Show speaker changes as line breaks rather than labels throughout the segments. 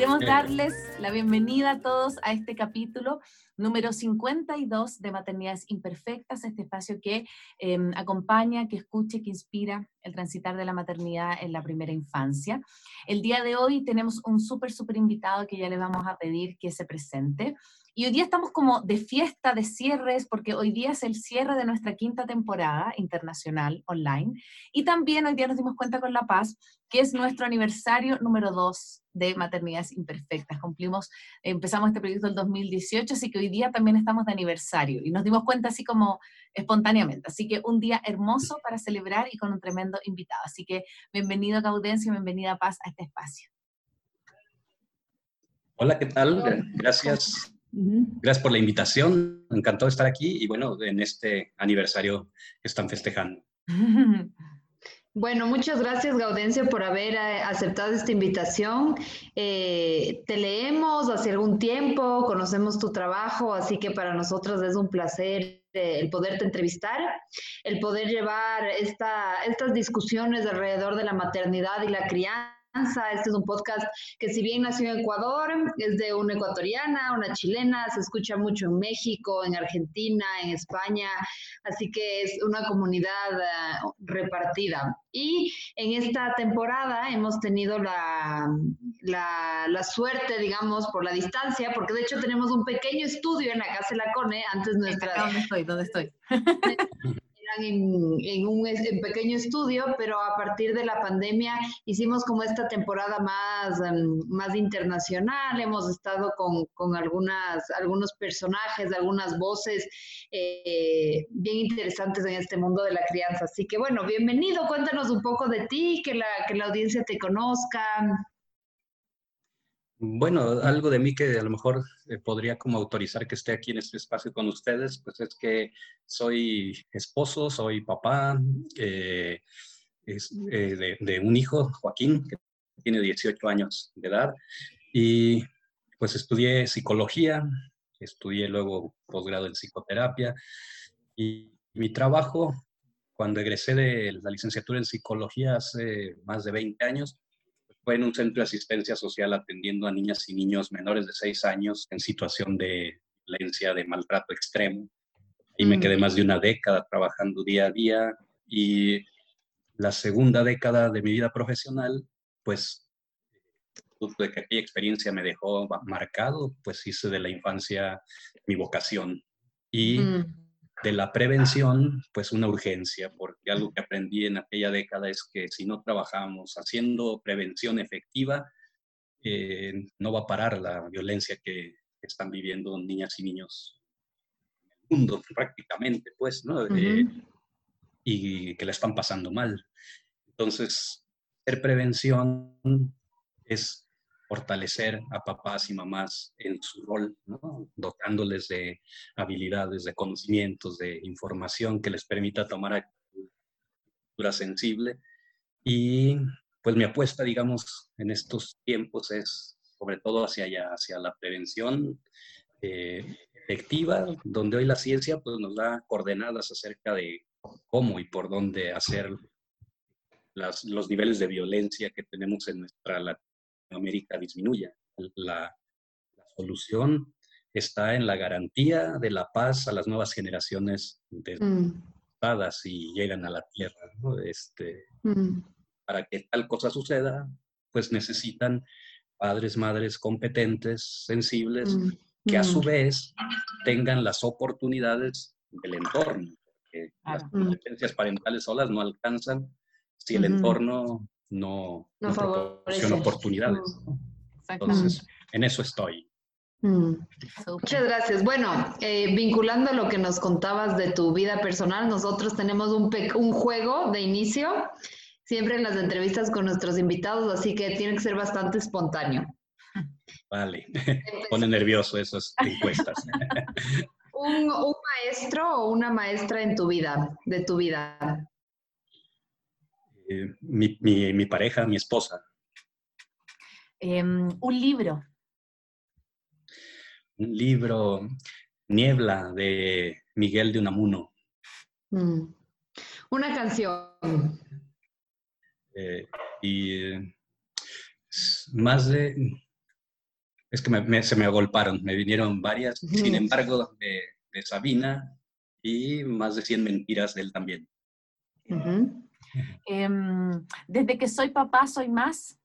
Queremos darles la bienvenida a todos a este capítulo número 52 de Maternidades Imperfectas, este espacio que em, acompaña, que escuche, que inspira el transitar de la maternidad en la primera infancia. El día de hoy tenemos un súper, súper invitado que ya le vamos a pedir que se presente. Y hoy día estamos como de fiesta, de cierres, porque hoy día es el cierre de nuestra quinta temporada internacional online. Y también hoy día nos dimos cuenta con La Paz que es nuestro aniversario número dos de Maternidades Imperfectas. Cumplimos, empezamos este proyecto en 2018, así que hoy día también estamos de aniversario y nos dimos cuenta así como espontáneamente. Así que un día hermoso para celebrar y con un tremendo invitado. Así que bienvenido Gaudencio, bienvenida Paz a este espacio.
Hola, ¿qué tal? Gracias. Gracias por la invitación. Encantado de estar aquí y bueno, en este aniversario que están festejando.
Bueno, muchas gracias Gaudencio por haber eh, aceptado esta invitación. Eh, te leemos hace algún tiempo, conocemos tu trabajo, así que para nosotros es un placer eh, el poderte entrevistar, el poder llevar esta, estas discusiones alrededor de la maternidad y la crianza este es un podcast que si bien nació en Ecuador, es de una ecuatoriana, una chilena, se escucha mucho en México, en Argentina, en España, así que es una comunidad eh, repartida. Y en esta temporada hemos tenido la, la, suerte, digamos, por la distancia, porque de hecho tenemos un pequeño estudio en la Casa de la Cone, antes nuestra...
¿Dónde estoy? ¿Dónde estoy?
en, un pequeño estudio, pero a partir de la pandemia hicimos como esta temporada más, em, más internacional, hemos estado con, con algunas, algunos personajes, algunas voces eh, bien interesantes en este mundo de la crianza. Así que bueno, bienvenido, cuéntanos un poco de ti, que la, que la audiencia te conozca.
Bueno, algo de mí que a lo mejor eh, podría como autorizar que esté aquí en este espacio con ustedes, pues es que soy esposo, soy papá eh, eh, de, un hijo, Joaquín, que tiene 18 años de edad, y pues estudié psicología, estudié luego posgrado en psicoterapia, y mi trabajo, cuando egresé de la licenciatura en psicología hace más de 20 años, fue en un centro de asistencia social atendiendo a niñas y niños menores de 6 años en situación de violencia, de maltrato extremo. Y me quedé mm. más de una década trabajando día a día y la segunda década de mi vida profesional, pues, de que aquella experiencia me dejó marcado, pues hice de la infancia mi vocación. Y mm de la prevención, pues una urgencia, porque algo que aprendí en aquella década es que si no trabajamos haciendo prevención efectiva, eh, no va a parar la violencia que están viviendo niñas y niños en el mundo prácticamente, pues, ¿no? Eh, y que la están pasando mal. Entonces, ser prevención es fortalecer a papás y mamás en su rol, dotándoles de habilidades, de conocimientos, de información que les permita tomar actitud sensible. Y pues mi apuesta, digamos, en estos tiempos es sobre todo hacia allá, hacia la prevención eh, efectiva, donde hoy la ciencia pues, nos da coordenadas acerca de cómo y por dónde hacer los niveles de violencia que tenemos en nuestra América disminuya. La, solución está en la garantía de la paz a las nuevas generaciones de mm. y llegan a la tierra. Este, mm. Para que tal cosa suceda, pues necesitan padres, madres competentes, sensibles, mm. que a su vez tengan las oportunidades del entorno. Porque las competencias parentales solas no alcanzan si el entorno no, no, proporciona oportunidades. Entonces, en eso estoy.
Mm. Muchas gracias. Bueno, eh, vinculando a lo que nos contabas de tu vida personal, nosotros tenemos un, un juego de inicio, siempre en las entrevistas con nuestros invitados, así que tiene que ser bastante espontáneo.
Vale, pone nervioso esas encuestas.
un, un maestro o una maestra en tu vida, de tu vida.
Eh, mi, pareja, mi esposa.
Em, un libro.
Un libro, Niebla, de Miguel de Unamuno. Mm.
Una canción.
Eh, y más de, Es que se me agolparon, me vinieron varias, sin embargo, de, Sabina y más de 100 mentiras de él también.
Em, desde que soy papá, soy más.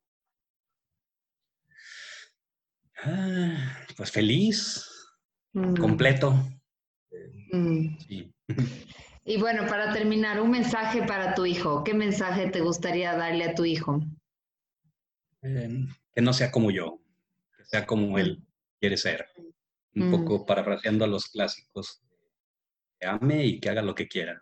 Ah, pues feliz, mm. completo.
Mm. Y bueno, para terminar, un mensaje para tu hijo. ¿Qué mensaje te gustaría darle a tu hijo?
Em, que no sea como yo, que sea como él quiere ser. Un mm. poco parafraseando a los clásicos. Que ame y que haga lo que quiera.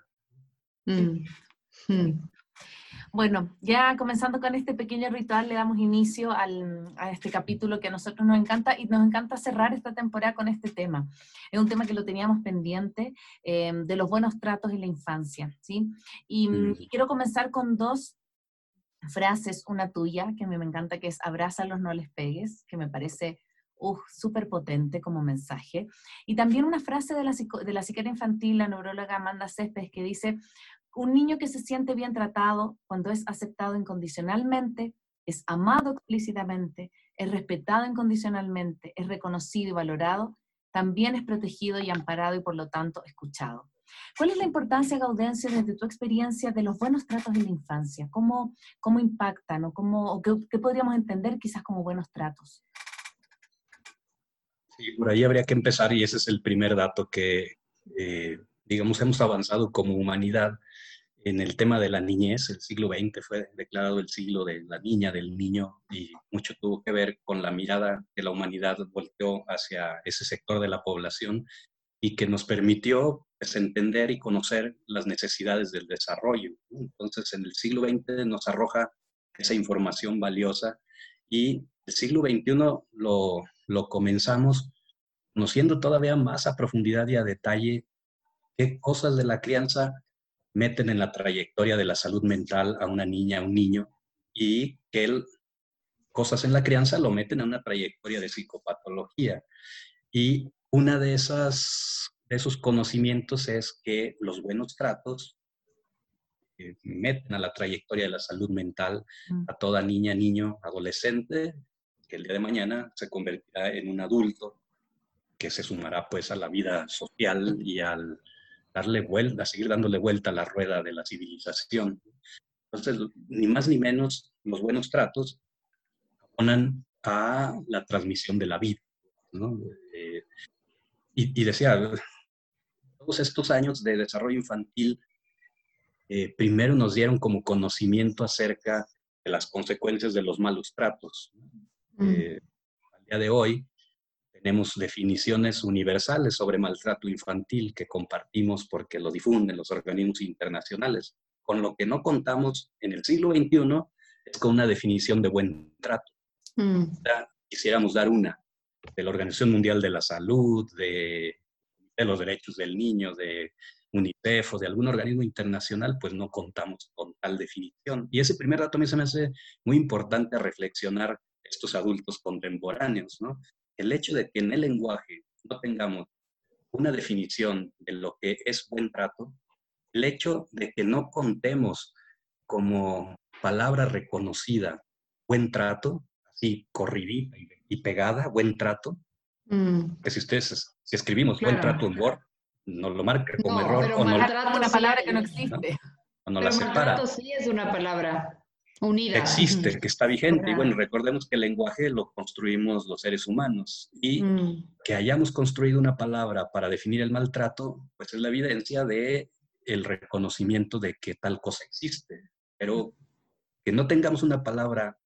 Bueno, ya comenzando con este pequeño ritual, le damos inicio a este capítulo que a nosotros nos encanta y nos encanta cerrar esta temporada con este tema. Es un tema que lo teníamos pendiente em, de los buenos tratos en la infancia, ¿sí? Y, quiero comenzar con dos frases, una tuya, que a mí me encanta, que es abrázalos, no les pegues, que me parece súper potente como mensaje. Y también una frase de la, de la psiquiatra infantil, la neuróloga Amanda Céspedes, que dice, un niño que se siente bien tratado cuando es aceptado incondicionalmente, es amado explícitamente, es respetado incondicionalmente, es reconocido y valorado, también es protegido y amparado y por lo tanto escuchado. ¿Cuál es la importancia, Gaudencia, desde tu experiencia de los buenos tratos en la infancia? ¿Cómo, cómo impactan o, cómo, qué, podríamos entender quizás como buenos tratos?
Sí, por ahí habría que empezar y ese es el primer dato que, eh, digamos, hemos avanzado como humanidad en el tema de la niñez. El siglo XX fue declarado el siglo de la niña, del niño, y mucho tuvo que ver con la mirada que la humanidad volteó hacia ese sector de la población y que nos permitió pues, entender y conocer las necesidades del desarrollo. Entonces, en el siglo XX nos arroja esa información valiosa y el siglo XXI lo, lo comenzamos conociendo todavía más a profundidad y a detalle qué cosas de la crianza meten en la trayectoria de la salud mental a una niña, a un niño, y que él, cosas en la crianza lo meten a una trayectoria de psicopatología. Y una de esas de esos conocimientos es que los buenos tratos eh, meten a la trayectoria de la salud mental mm. a toda niña, niño, adolescente, que el día de mañana se convertirá en un adulto que se sumará pues a la vida social y al, darle vuelta, seguir dándole vuelta a la rueda de la civilización. Entonces, ni más ni menos, los buenos tratos ponen a la transmisión de la vida. Eh, y, decía, todos estos años de desarrollo infantil, eh, primero nos dieron como conocimiento acerca de las consecuencias de los malos tratos. Mm. Eh, al día de hoy, tenemos definiciones universales sobre maltrato infantil que compartimos porque lo difunden los organismos internacionales. Con lo que no contamos en el siglo XXI es con una definición de buen trato. Mm. quisiéramos dar una de la Organización Mundial de la Salud, de, de los Derechos del Niño, de UNICEF o de algún organismo internacional, pues no contamos con tal definición. Y ese primer dato a mí se me hace muy importante reflexionar estos adultos contemporáneos, ¿no? El hecho de que en el lenguaje no tengamos una definición de lo que es buen trato, el hecho de que no contemos como palabra reconocida buen trato, así corridita y pegada, buen trato, mm. que si ustedes, si escribimos buen trato en Word, nos lo marca como error.
o no, una palabra que no existe.
O no la separa.
Trato sí es una palabra unida.
Existe, que está vigente. Y bueno, recordemos que el lenguaje lo construimos los seres humanos y mm. que hayamos construido una palabra para definir el maltrato, pues es la evidencia de el reconocimiento de que tal cosa existe. Pero que no tengamos una palabra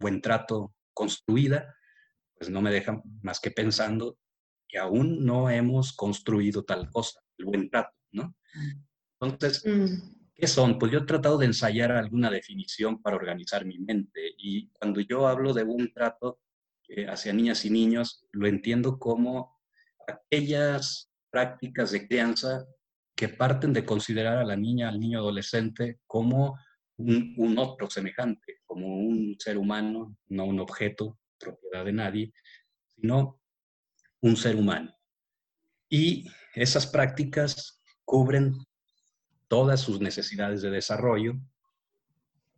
buen trato construida, pues no me deja más que pensando que aún no hemos construido tal cosa, el buen trato, ¿no? Mm. Entonces, mm. ¿Qué son? Pues yo he tratado de ensayar alguna definición para organizar mi mente y cuando yo hablo de un trato eh, hacia niñas y niños, lo entiendo como aquellas prácticas de crianza que parten de considerar a la niña, al niño adolescente como un, un, otro semejante, como un ser humano, no un objeto, propiedad de nadie, sino un ser humano. Y esas prácticas cubren todas sus necesidades de desarrollo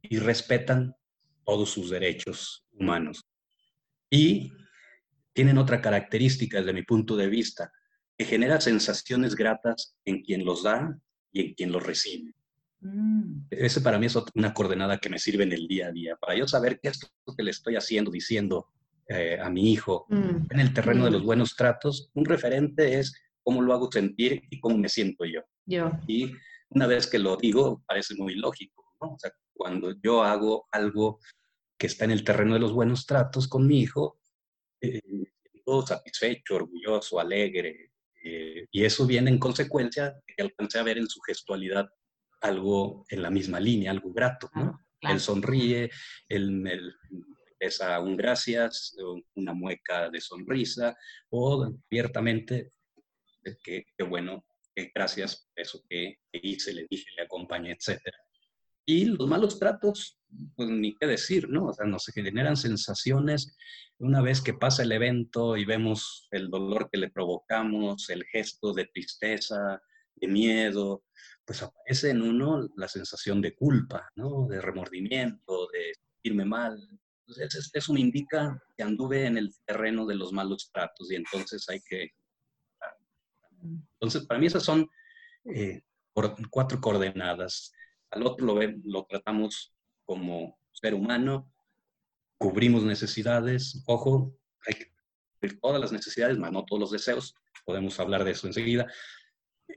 y respetan todos sus derechos humanos. Y tienen otra característica desde mi punto de vista, que genera sensaciones gratas en quien los da y en quien los recibe. Mm. Ese para mí es una coordenada que me sirve en el día a día, para yo saber qué es lo que le estoy haciendo, diciendo eh, a mi hijo mm. en el terreno de los mm. buenos tratos. Un referente es cómo lo hago sentir y cómo me siento yo.
yo.
Y una vez que lo digo, parece muy lógico, ¿no? O sea, cuando yo hago algo que está en el terreno de los buenos tratos con mi hijo, eh, satisfecho, orgulloso, alegre, eh, y eso viene en consecuencia de que alcance a ver en su gestualidad algo en la misma línea, algo grato, ¿no? Él sonríe, él me a un gracias, una mueca de sonrisa, o abiertamente, que, bueno, gracias por eso que, hice, le dije, le acompañé, etc. Y los malos tratos, pues ni qué decir, ¿no? O sea, nos generan sensaciones una vez que pasa el evento y vemos el dolor que le provocamos, el gesto de tristeza, de miedo, pues aparece en uno la sensación de culpa, ¿no? De remordimiento, de sentirme mal. Entonces, eso me indica que anduve en el terreno de los malos tratos y entonces hay que... Entonces, para mí esas son eh, cuatro coordenadas. Al otro lo, lo tratamos como ser humano, cubrimos necesidades, ojo, hay que cubrir todas las necesidades, más no todos los deseos, podemos hablar de eso enseguida,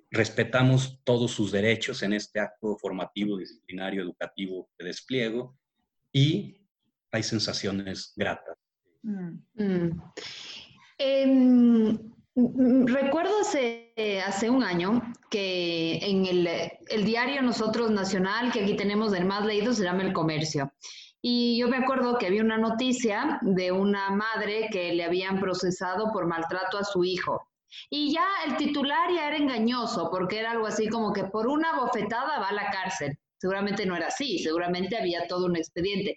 respetamos todos sus derechos en este acto formativo, disciplinario, educativo de despliego y hay sensaciones gratas. Mm.
Mm. Em, recuerdo hace, hace, un año que en el, el, diario Nosotros Nacional, que aquí tenemos el más leído, se llama El Comercio. Y yo me acuerdo que había una noticia de una madre que le habían procesado por maltrato a su hijo. Y ya el titular ya era engañoso, porque era algo así como que por una bofetada va a la cárcel. Seguramente no era así, seguramente había todo un expediente.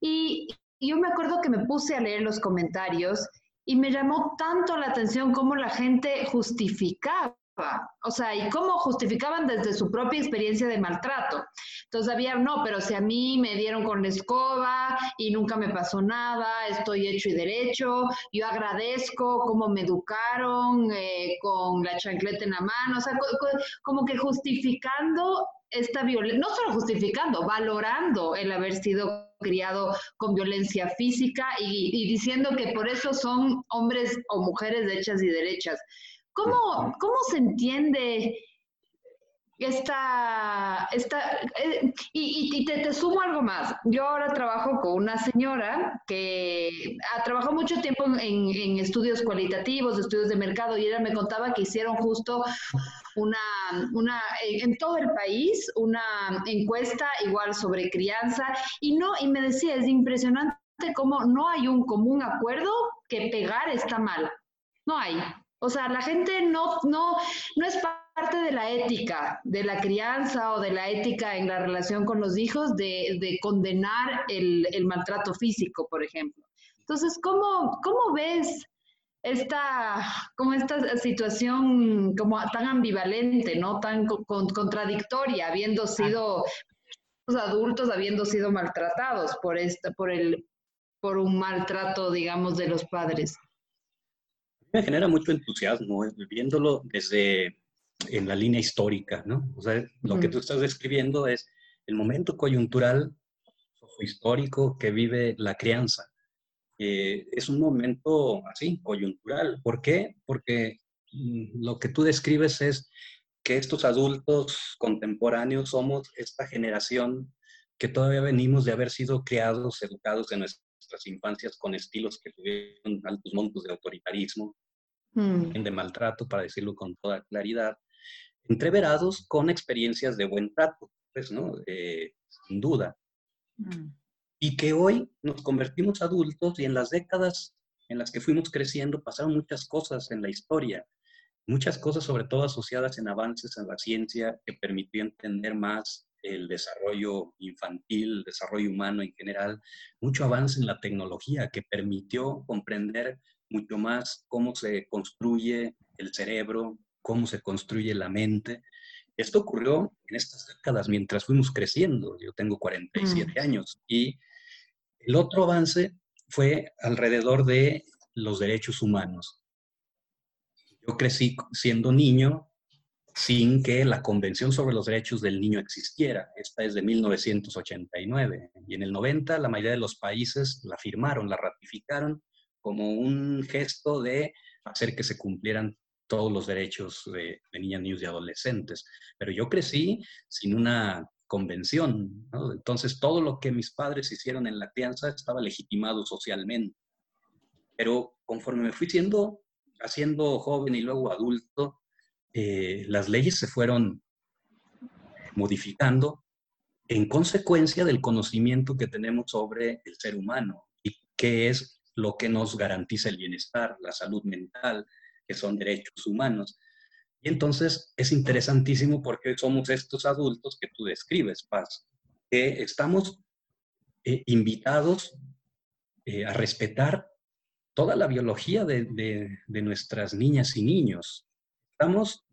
Y, yo me acuerdo que me puse a leer los comentarios y me llamó tanto la atención cómo la gente justificaba o sea, y cómo justificaban desde su propia experiencia de maltrato. Entonces había, no, pero si a mí me dieron con la escoba y nunca me pasó nada, estoy hecho y derecho, yo agradezco cómo me educaron eh, con la chancleta en la mano, o sea, como que justificando esta violencia, no solo justificando, valorando el haber sido criado con violencia física y, y diciendo que por eso son hombres o mujeres hechas y derechas. ¿Cómo, cómo se entiende esta, esta eh, y, te, te, sumo algo más. Yo ahora trabajo con una señora que ha trabajado mucho tiempo en, en, estudios cualitativos, estudios de mercado, y ella me contaba que hicieron justo una, una, en todo el país, una encuesta igual sobre crianza, y no, y me decía, es impresionante cómo no hay un común acuerdo que pegar está mal. No hay. O sea, la gente no, no, no es parte de la ética, de la crianza o de la ética en la relación con los hijos de, de condenar el, el, maltrato físico, por ejemplo. Entonces, ¿cómo, cómo ves esta, como esta situación como tan ambivalente, ¿no? Tan contradictoria, habiendo sido los adultos habiendo sido maltratados por esta, por el, por un maltrato, digamos, de los padres
me genera mucho entusiasmo eh, viéndolo desde en la línea histórica, ¿no? O sea, lo que tú estás describiendo es el momento coyuntural histórico que vive la crianza. Eh, es un momento así, coyuntural. ¿Por qué? Porque mm, lo que tú describes es que estos adultos contemporáneos somos esta generación que todavía venimos de haber sido criados, educados en nuestras infancias con estilos que tuvieron altos montos de autoritarismo, mm. de maltrato, para decirlo con toda claridad, entreverados con experiencias de buen trato, pues, ¿no? Eh, sin duda. Mm. Y que hoy nos convertimos adultos y en las décadas en las que fuimos creciendo pasaron muchas cosas en la historia, muchas cosas sobre todo asociadas en avances en la ciencia que permitió entender más el desarrollo infantil, el desarrollo humano en general, mucho avance en la tecnología que permitió comprender mucho más cómo se construye el cerebro, cómo se construye la mente. Esto ocurrió en estas décadas mientras fuimos creciendo. Yo tengo 47 mm. años y el otro avance fue alrededor de los derechos humanos. Yo crecí siendo niño sin que la Convención sobre los Derechos del Niño existiera. Esta es de 1989. Y en el 90 la mayoría de los países la firmaron, la ratificaron como un gesto de hacer que se cumplieran todos los derechos de, niñas, niños y adolescentes. Pero yo crecí sin una convención, entonces todo lo que mis padres hicieron en la crianza estaba legitimado socialmente. Pero conforme me fui siendo, haciendo joven y luego adulto, eh, las leyes se fueron modificando en consecuencia del conocimiento que tenemos sobre el ser humano y qué es lo que nos garantiza el bienestar, la salud mental, que son derechos humanos. Y entonces es interesantísimo porque somos estos adultos que tú describes, Paz, que estamos eh, invitados eh, a respetar toda la biología de, nuestras niñas y niños. Estamos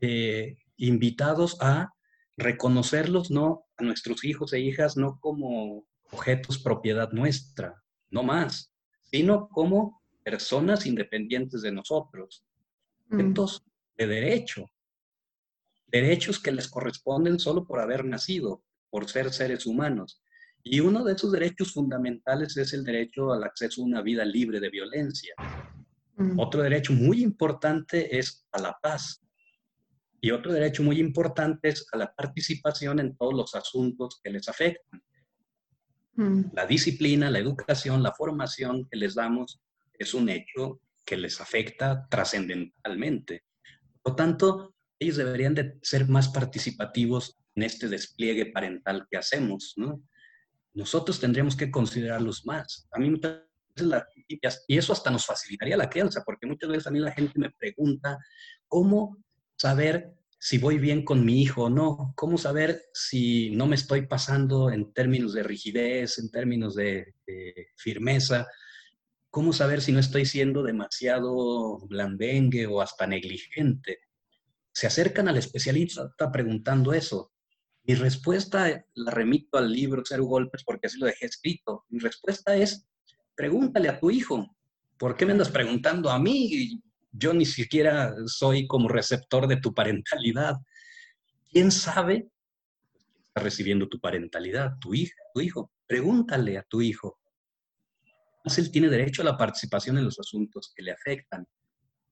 eh, invitados a reconocerlos, no a nuestros hijos e hijas, no como objetos propiedad nuestra, no más, sino como personas independientes de nosotros, mm. objetos de derecho, derechos que les corresponden solo por haber nacido, por ser seres humanos. Y uno de esos derechos fundamentales es el derecho al acceso a una vida libre de violencia. Mm. Otro derecho muy importante es a la paz. Y otro derecho muy importante es a la participación en todos los asuntos que les afectan. Mm. La disciplina, la educación, la formación que les damos es un hecho que les afecta trascendentalmente. Por lo tanto, ellos deberían de ser más participativos en este despliegue parental que hacemos, ¿no? Nosotros tendríamos que considerarlos más. A mí y eso hasta nos facilitaría la crianza, porque muchas veces a mí la gente me pregunta cómo saber si voy bien con mi hijo o no, cómo saber si no me estoy pasando en términos de rigidez, en términos de firmeza, ¿Cómo saber si no estoy siendo demasiado blandengue o hasta negligente? Se acercan al especialista preguntando eso. Mi respuesta la remito al libro Cero Golpes porque así lo dejé escrito. Mi respuesta es, pregúntale a tu hijo. ¿Por qué me andas preguntando a mí? Yo ni siquiera soy como receptor de tu parentalidad. ¿Quién sabe? Está recibiendo tu parentalidad, tu hijo. Pregúntale a tu hijo él tiene derecho a la participación en los asuntos que le afectan.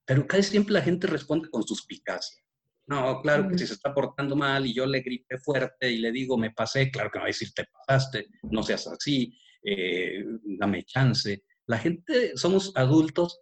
Pero casi siempre la gente responde con suspicacia. No, claro que si se está portando mal y yo le grité fuerte y le digo, me pasé, claro que no va a decir, te pasaste, no seas así, eh, dame chance. La gente, somos adultos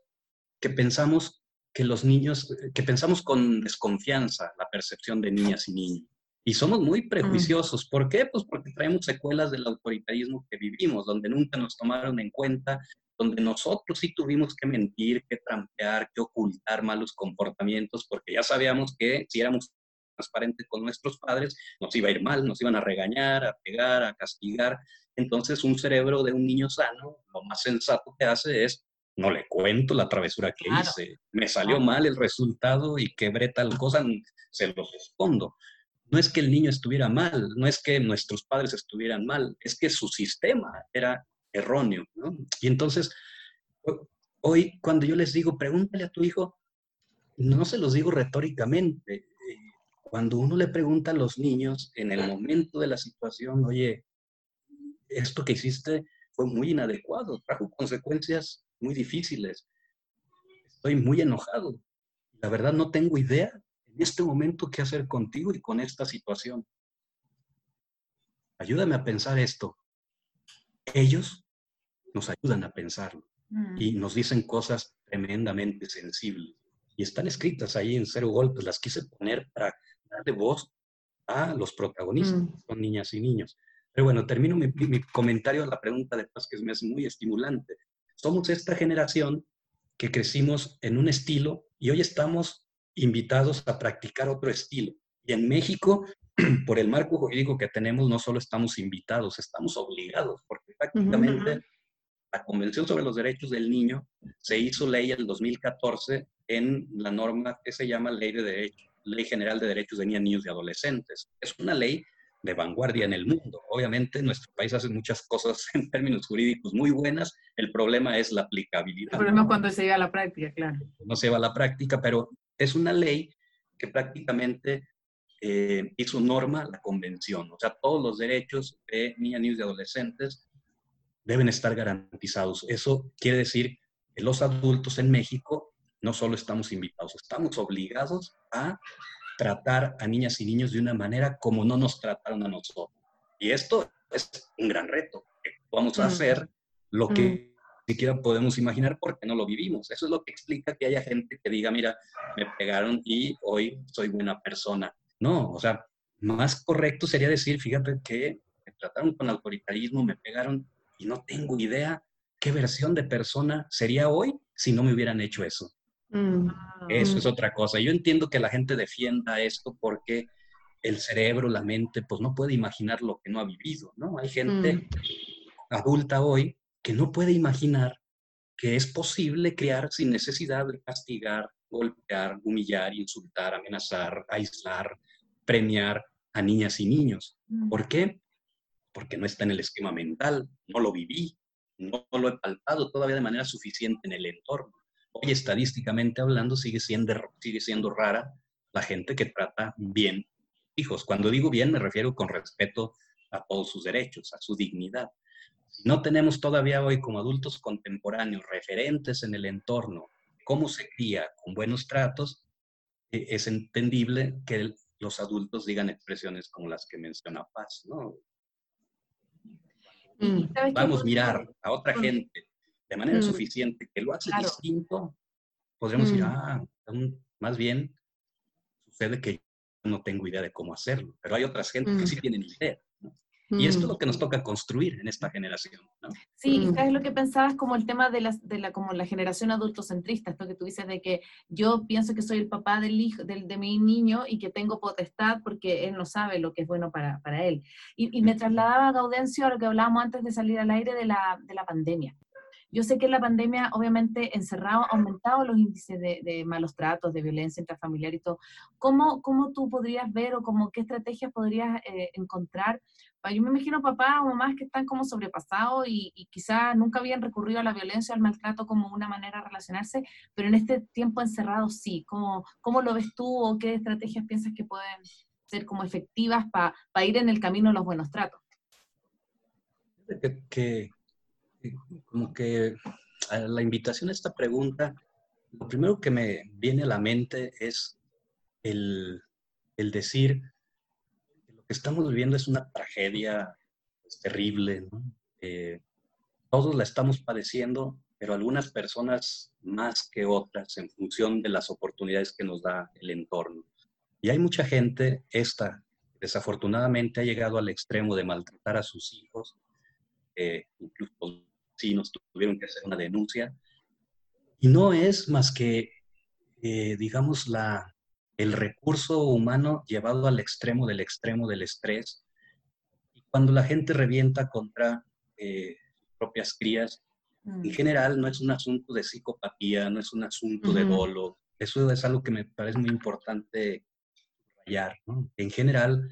que pensamos que los niños, que pensamos con desconfianza la percepción de niñas y niños. Y somos muy prejuiciosos. ¿Por qué? Pues porque traemos secuelas del autoritarismo que vivimos, donde nunca nos tomaron en cuenta, donde nosotros sí tuvimos que mentir, que trampear, que ocultar malos comportamientos, porque ya sabíamos que si éramos transparentes con nuestros padres, nos iba a ir mal, nos iban a regañar, a pegar, a castigar. Entonces, un cerebro de un niño sano, lo más sensato que hace es, no le cuento la travesura que hice, me salió mal el resultado y quebré tal cosa, se los escondo no es que el niño estuviera mal, no es que nuestros padres estuvieran mal, es que su sistema era erróneo. Y entonces, hoy cuando yo les digo, pregúntale a tu hijo, no se los digo retóricamente. Cuando uno le pregunta a los niños en el momento de la situación, oye, esto que hiciste fue muy inadecuado, trajo consecuencias muy difíciles, estoy muy enojado, la verdad no tengo idea en este momento qué hacer contigo y con esta situación. Ayúdame a pensar esto. Ellos nos ayudan a pensarlo mm. y nos dicen cosas tremendamente sensibles. Y están escritas ahí en cero golpes, las quise poner para darle voz a los protagonistas, mm. son niñas y niños. Pero bueno, termino mi, mi, comentario a la pregunta de Paz, que me hace muy estimulante. Somos esta generación que crecimos en un estilo y hoy estamos invitados a practicar otro estilo. Y en México, por el marco jurídico que tenemos, no solo estamos invitados, estamos obligados, porque prácticamente la Convención sobre los Derechos del Niño se hizo ley en el 2014 en la norma que se llama Ley, de Derecho, ley General de Derechos de Niñas, Niños y Adolescentes. Es una ley de vanguardia en el mundo. Obviamente nuestro país hace muchas cosas en términos jurídicos muy buenas, el problema es la aplicabilidad.
El problema es cuando se lleva a la práctica, claro.
No se lleva a la práctica, pero es una ley que prácticamente eh, hizo norma la convención. O sea, todos los derechos de niñas, niños y adolescentes deben estar garantizados. Eso quiere decir que los adultos en México no solo estamos invitados, estamos obligados a tratar a niñas y niños de una manera como no nos trataron a nosotros. Y esto es un gran reto. Vamos a hacer lo que siquiera podemos imaginar porque no lo vivimos. Eso es lo que explica que haya gente que diga, mira, me pegaron y hoy soy buena persona. No, o sea, más correcto sería decir, fíjate que me trataron con autoritarismo, me pegaron y no tengo idea qué versión de persona sería hoy si no me hubieran hecho eso. Mm. Eso es otra cosa. Yo entiendo que la gente defienda esto porque el cerebro, la mente, pues no puede imaginar lo que no ha vivido, ¿no? Hay gente mm. adulta hoy que no puede imaginar que es posible crear sin necesidad de castigar, golpear, humillar, insultar, amenazar, aislar, premiar a niñas y niños. ¿Por qué? Porque no está en el esquema mental, no lo viví, no lo he palpado todavía de manera suficiente en el entorno hoy estadísticamente hablando sigue siendo, sigue siendo rara la gente que trata bien hijos. Cuando digo bien me refiero con respeto a todos sus derechos, a su dignidad. No tenemos todavía hoy como adultos contemporáneos referentes en el entorno, cómo se cría con buenos tratos, eh, es entendible que los adultos digan expresiones como las que menciona Paz, ¿no? Vamos a mirar a otra gente de manera mm. suficiente, que lo hace distinto, podríamos decir, mm. ah, más bien sucede que yo no tengo idea de cómo hacerlo, pero hay otras gente que sí mm. tienen idea. Y esto es lo que nos toca construir en esta generación. ¿no?
Sí, es lo que pensabas como el tema de la, de la, como la generación adultocentrista, esto que tú dices de que yo pienso que soy el papá del hijo, del, de mi niño y que tengo potestad porque él no sabe lo que es bueno para, para él. Y, y, me trasladaba Gaudencio a lo que hablábamos antes de salir al aire de la, de la pandemia. Yo sé que la pandemia, obviamente, encerrado, ha aumentado los índices de, malos tratos, de violencia intrafamiliar y todo. ¿Cómo, cómo tú podrías ver o cómo, qué estrategias podrías eh, encontrar? Yo me imagino papás o mamás que están como sobrepasados y, quizás nunca habían recurrido a la violencia o al maltrato como una manera de relacionarse, pero en este tiempo encerrado sí. ¿Cómo, cómo lo ves tú o qué estrategias piensas que pueden ser como efectivas para ir en el camino de los buenos tratos?
que, como que la invitación a esta pregunta, lo primero que me viene a la mente es el, el decir que estamos viviendo es una tragedia pues, terrible, eh, todos la estamos padeciendo, pero algunas personas más que otras en función de las oportunidades que nos da el entorno. Y hay mucha gente, esta desafortunadamente ha llegado al extremo de maltratar a sus hijos, eh, incluso sí nos tuvieron que hacer una denuncia. Y no es más que, eh, digamos, la, el recurso humano llevado al extremo del extremo del estrés. Y cuando la gente revienta contra eh, propias crías, en mm. general no es un asunto de psicopatía, no es un asunto de dolo. Eso es algo que me parece muy importante subrayar. En general,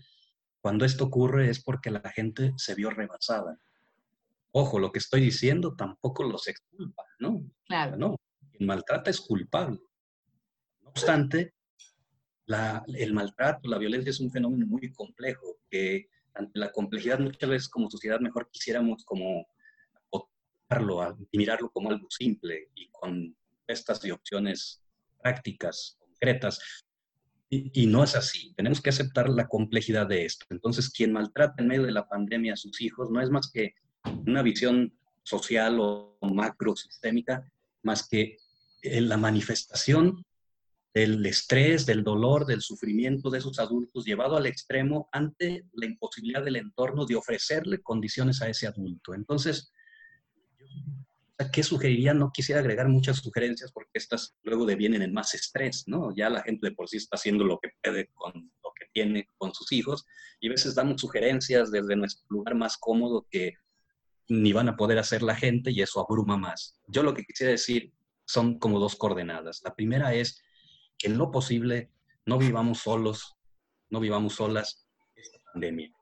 cuando esto ocurre es porque la gente se vio rebasada. Ojo, lo que estoy diciendo tampoco los exculpa, ¿no? Claro. No, el maltrato es culpable. No obstante, el maltrato, la violencia es un fenómeno muy complejo que ante la complejidad muchas veces como sociedad mejor quisiéramos como acotarlo y mirarlo como algo simple y con estas y opciones prácticas, concretas. Y, y, no es así. Tenemos que aceptar la complejidad de esto. Entonces, quien maltrata en medio de la pandemia a sus hijos no es más que una visión social o macro sistémica, más que en la manifestación del estrés, del dolor, del sufrimiento de esos adultos llevado al extremo ante la imposibilidad del entorno de ofrecerle condiciones a ese adulto. Entonces, ¿qué sugeriría? No quisiera agregar muchas sugerencias porque estas luego devienen en más estrés, ¿no? Ya la gente de por sí está haciendo lo que puede con lo que tiene con sus hijos y a veces damos sugerencias desde nuestro lugar más cómodo que ni van a poder hacer la gente y eso abruma más. Yo lo que quisiera decir son como dos coordenadas. La primera es que en lo posible no vivamos solos, no vivamos solas esta pandemia.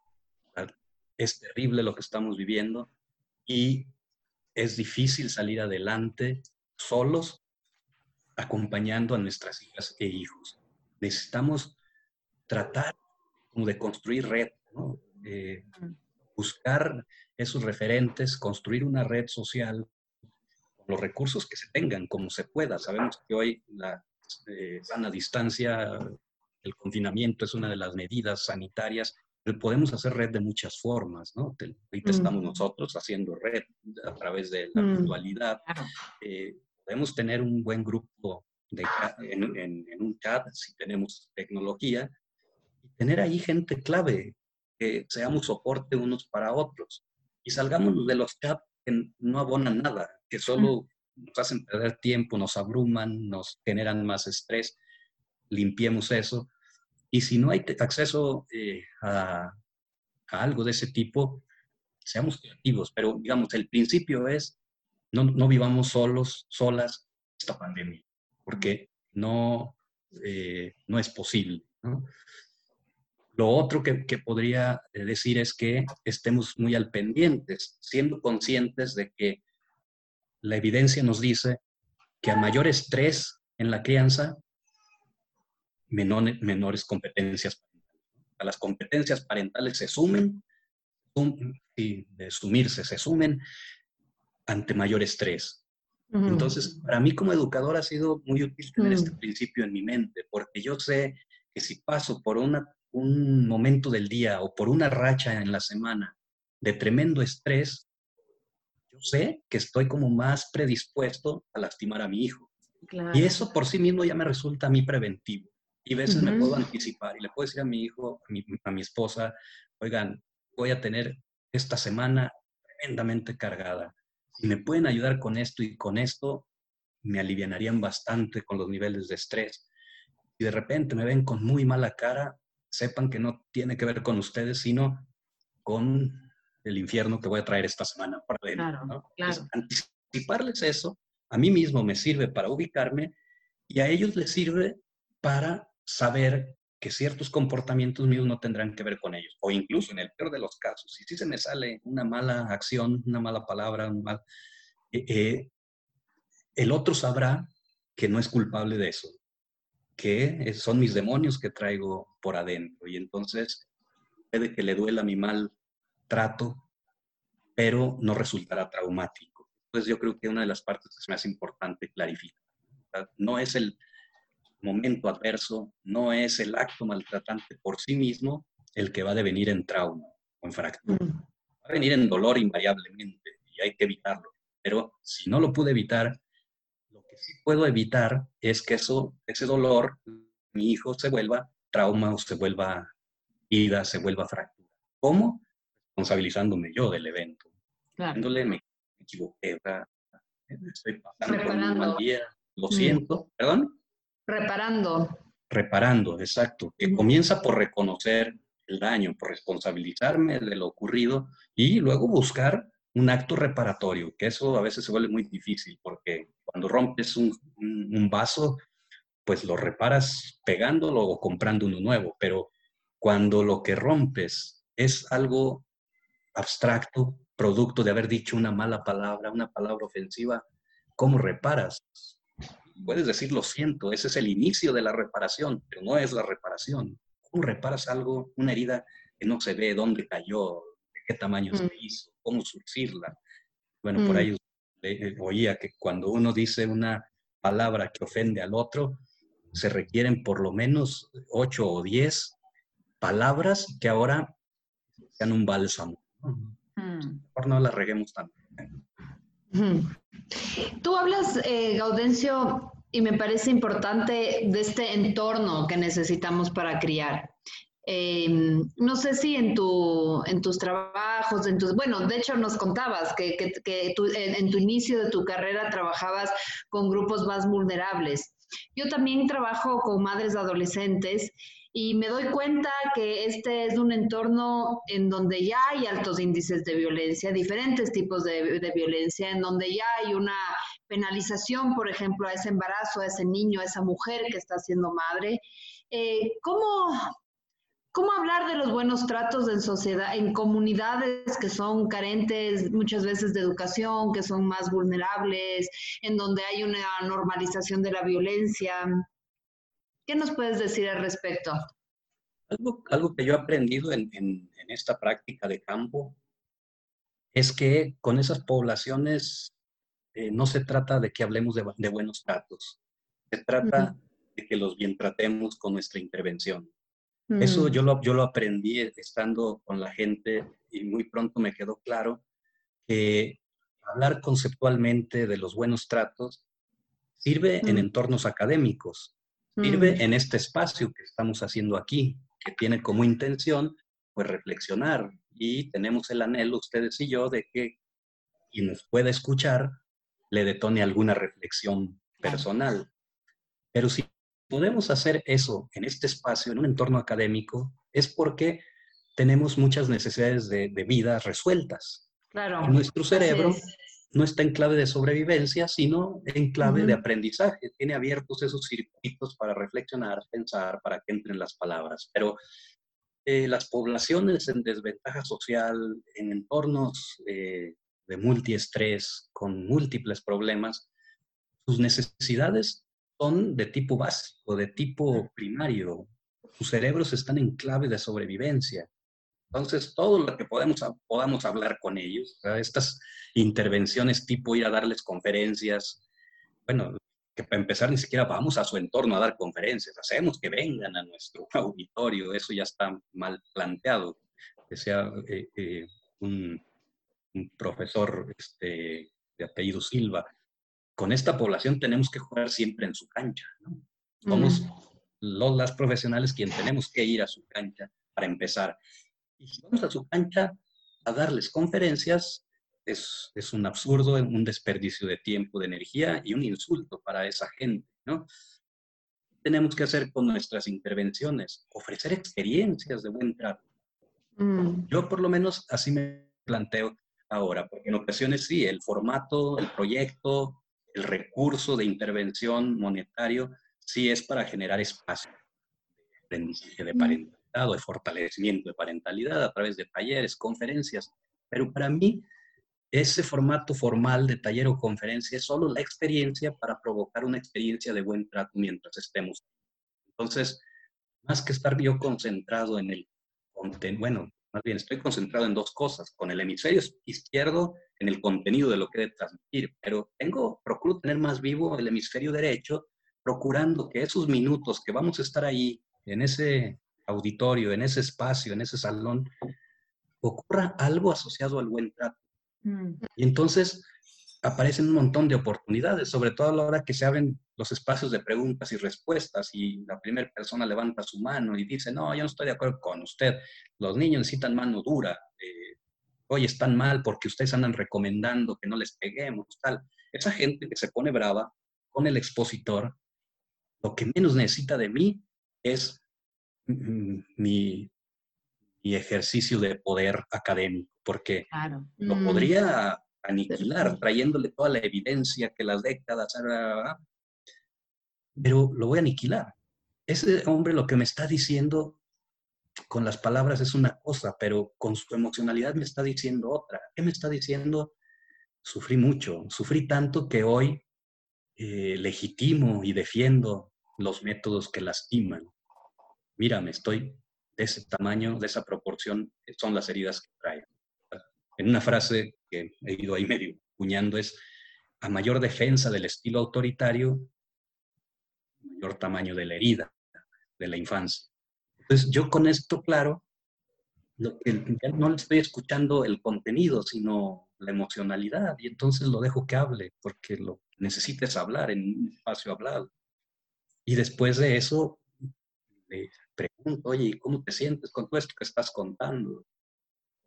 es terrible lo que estamos viviendo y es difícil salir adelante solos acompañando a nuestras hijas e hijos. Necesitamos tratar como de construir red, eh, buscar esos referentes, construir una red social, los recursos que se tengan, como se pueda. Sabemos que hoy la eh, sana distancia, el confinamiento es una de las medidas sanitarias podemos hacer red de muchas formas, ¿no? Ahorita estamos nosotros haciendo red a través de la virtualidad. Eh, podemos tener un buen grupo de, en, en, un chat si tenemos tecnología y tener ahí gente clave, que seamos soporte unos para otros. Y salgamos de los chats que no abonan nada, que solo nos hacen perder tiempo, nos abruman, nos generan más estrés. Limpiemos eso y si no hay acceso eh, a, algo de ese tipo, seamos creativos. Pero, digamos, el principio es no, no vivamos solos, solas esta pandemia, porque no, eh, no es posible. Lo otro que, que, podría eh, decir es que estemos muy al pendientes, siendo conscientes de que la evidencia nos dice que a mayor estrés en la crianza, menores competencias A las competencias parentales se sumen, y de sumirse, se sumen ante mayor estrés. Entonces, para mí como educador ha sido muy útil tener este mm. principio en mi mente, porque yo sé que si paso por una, un momento del día o por una racha en la semana de tremendo estrés, sé que estoy como más predispuesto a lastimar a mi hijo. Y eso por sí mismo ya me resulta a mí preventivo. Y a veces me puedo anticipar y le puedo decir a mi hijo, a mi, esposa, oigan, voy a tener esta semana tremendamente cargada. Si me pueden ayudar con esto y con esto, me alivianarían bastante con los niveles de estrés. Y de repente me ven con muy mala cara, sepan que no tiene que ver con ustedes, sino con el infierno que voy a traer esta semana para
Claro, claro.
anticiparles eso, a mí mismo me sirve para ubicarme y a ellos les sirve para saber que ciertos comportamientos míos no tendrán que ver con ellos. O incluso en el peor de los casos, si sí se me sale una mala acción, una mala palabra, un mal, eh, eh, el otro sabrá que no es culpable de eso, que son mis demonios que traigo por adentro. Y entonces puede que le duela mi mal trato, pero no resultará traumático. Entonces yo creo que una de las partes que es más importante clarificar. No es el momento adverso, no es el acto maltratante por sí mismo el que va a devenir en trauma o en fractura. Va a venir en dolor invariablemente y hay que evitarlo. Pero si no lo pude evitar, lo que sí puedo evitar es que eso, ese dolor, mi hijo se vuelva trauma o se vuelva vida, se vuelva fractura. ¿Cómo? Responsabilizándome yo del evento. Claro. me equivoqué, estoy pasando un mal día, lo mm. siento, perdón.
Reparando.
Reparando, exacto. Que comienza por reconocer el daño, por responsabilizarme de lo ocurrido y luego buscar un acto reparatorio, que eso a veces se vuelve muy difícil porque cuando rompes un, vaso, pues lo reparas pegándolo o comprando uno nuevo, pero cuando lo que rompes es algo abstracto, producto de haber dicho una mala palabra, una palabra ofensiva, ¿cómo reparas? puedes decir lo siento, ese es el inicio de la reparación, pero no es la reparación. ¿Cómo reparas algo, una herida que no se ve, dónde cayó, de qué tamaño se mm. hizo, cómo surcirla? Bueno, por mm. ahí eh, oía que cuando uno dice una palabra que ofende al otro, se requieren por lo menos ocho o diez palabras que ahora sean un bálsamo. Mm. Por no la reguemos tanto.
Tú hablas, eh, Gaudencio, y me parece importante de este entorno que necesitamos para criar. Em, no sé si en, tu, en tus trabajos, en tus, bueno, de hecho nos contabas que, en, tu inicio de tu carrera trabajabas con grupos más vulnerables. Yo también trabajo con madres adolescentes y me doy cuenta que este es un entorno en donde ya hay altos índices de violencia, diferentes tipos de, violencia, en donde ya hay una penalización, por ejemplo, a ese embarazo, a ese niño, a esa mujer que está siendo madre. Eh, ¿cómo, ¿Cómo hablar de los buenos tratos en sociedad, en comunidades que son carentes muchas veces de educación, que son más vulnerables, en donde hay una normalización de la violencia? ¿Qué nos puedes decir al respecto?
Algo, algo que yo he aprendido en, en, esta práctica de campo es que con esas poblaciones eh, no se trata de que hablemos de, de buenos tratos, se trata de que los bien tratemos con nuestra intervención. Eso mm. yo lo, yo lo aprendí estando con la gente y muy pronto me quedó claro que hablar conceptualmente de los buenos tratos sirve en mm. entornos académicos, sirve mm. en este espacio que estamos haciendo aquí, que tiene como intención pues reflexionar y tenemos el anhelo ustedes y yo de que quien nos pueda escuchar le detone alguna reflexión personal. Pero si podemos hacer eso en este espacio, en un entorno académico, es porque tenemos muchas necesidades de, vida resueltas.
Claro.
nuestro cerebro no está en clave de sobrevivencia, sino en clave de aprendizaje. Tiene abiertos esos circuitos para reflexionar, pensar, para que entren las palabras. Pero eh, las poblaciones en desventaja social, en entornos eh, de multiestrés, con múltiples problemas, sus necesidades son de tipo básico, de tipo primario. Sus cerebros están en clave de sobrevivencia. Entonces, todo lo que podemos, podamos hablar con ellos, estas intervenciones tipo ir a darles conferencias, bueno, que para empezar ni siquiera vamos a su entorno a dar conferencias, hacemos que vengan a nuestro auditorio, eso ya está mal planteado, que sea eh, eh, un, un, profesor este, de apellido Silva con esta población tenemos que jugar siempre en su cancha. ¿no? Somos los, las profesionales quien tenemos que ir a su cancha para empezar. Y si vamos a su cancha a darles conferencias, es, es, un absurdo, un desperdicio de tiempo, de energía y un insulto para esa gente, ¿no? Tenemos que hacer con nuestras intervenciones, ofrecer experiencias de buen trato. Mm. Yo por lo menos así me planteo ahora, porque en ocasiones sí, el formato, el proyecto, el recurso de intervención monetario sí es para generar espacio de aprendizaje de de fortalecimiento de parentalidad a través de talleres, conferencias, pero para mí ese formato formal de taller o conferencia es solo la experiencia para provocar una experiencia de buen trato mientras estemos. Entonces, más que estar yo concentrado en el contenido, bueno, más bien estoy concentrado en dos cosas, con el hemisferio izquierdo en el contenido de lo que he de transmitir, pero tengo, procuro tener más vivo el hemisferio derecho, procurando que esos minutos que vamos a estar ahí, en ese auditorio, en ese espacio, en ese salón, ocurra algo asociado al buen trato. Mm. Y entonces aparecen un montón de oportunidades, sobre todo a la hora que se abren los espacios de preguntas y respuestas y la primera persona levanta su mano y dice, no, yo no estoy de acuerdo con usted, los niños necesitan mano dura, eh, hoy están mal porque ustedes andan recomendando que no les peguemos, tal. Esa gente que se pone brava con el expositor, lo que menos necesita de mí es mi, mi ejercicio de poder académico, porque lo mm. podría aniquilar, trayéndole toda la evidencia que las décadas, pero lo voy a aniquilar. Ese hombre lo que me está diciendo con las palabras es una cosa, pero con su emocionalidad me está diciendo otra. ¿Qué me está diciendo? Sufrí mucho, sufrí tanto que hoy eh, legitimo y defiendo los métodos que lastiman. Mírame, estoy de ese tamaño, de esa proporción, son las heridas que traigo. En una frase que he ido ahí medio puñando es, a mayor defensa del estilo autoritario, mayor tamaño de la herida de la infancia. Entonces, yo con esto, claro, lo que, ya no le estoy escuchando el contenido, sino la emocionalidad, y entonces lo dejo que hable, porque lo necesites hablar en un espacio hablado. Y después de eso, le pregunto, oye, ¿cómo te sientes con todo esto que estás contando?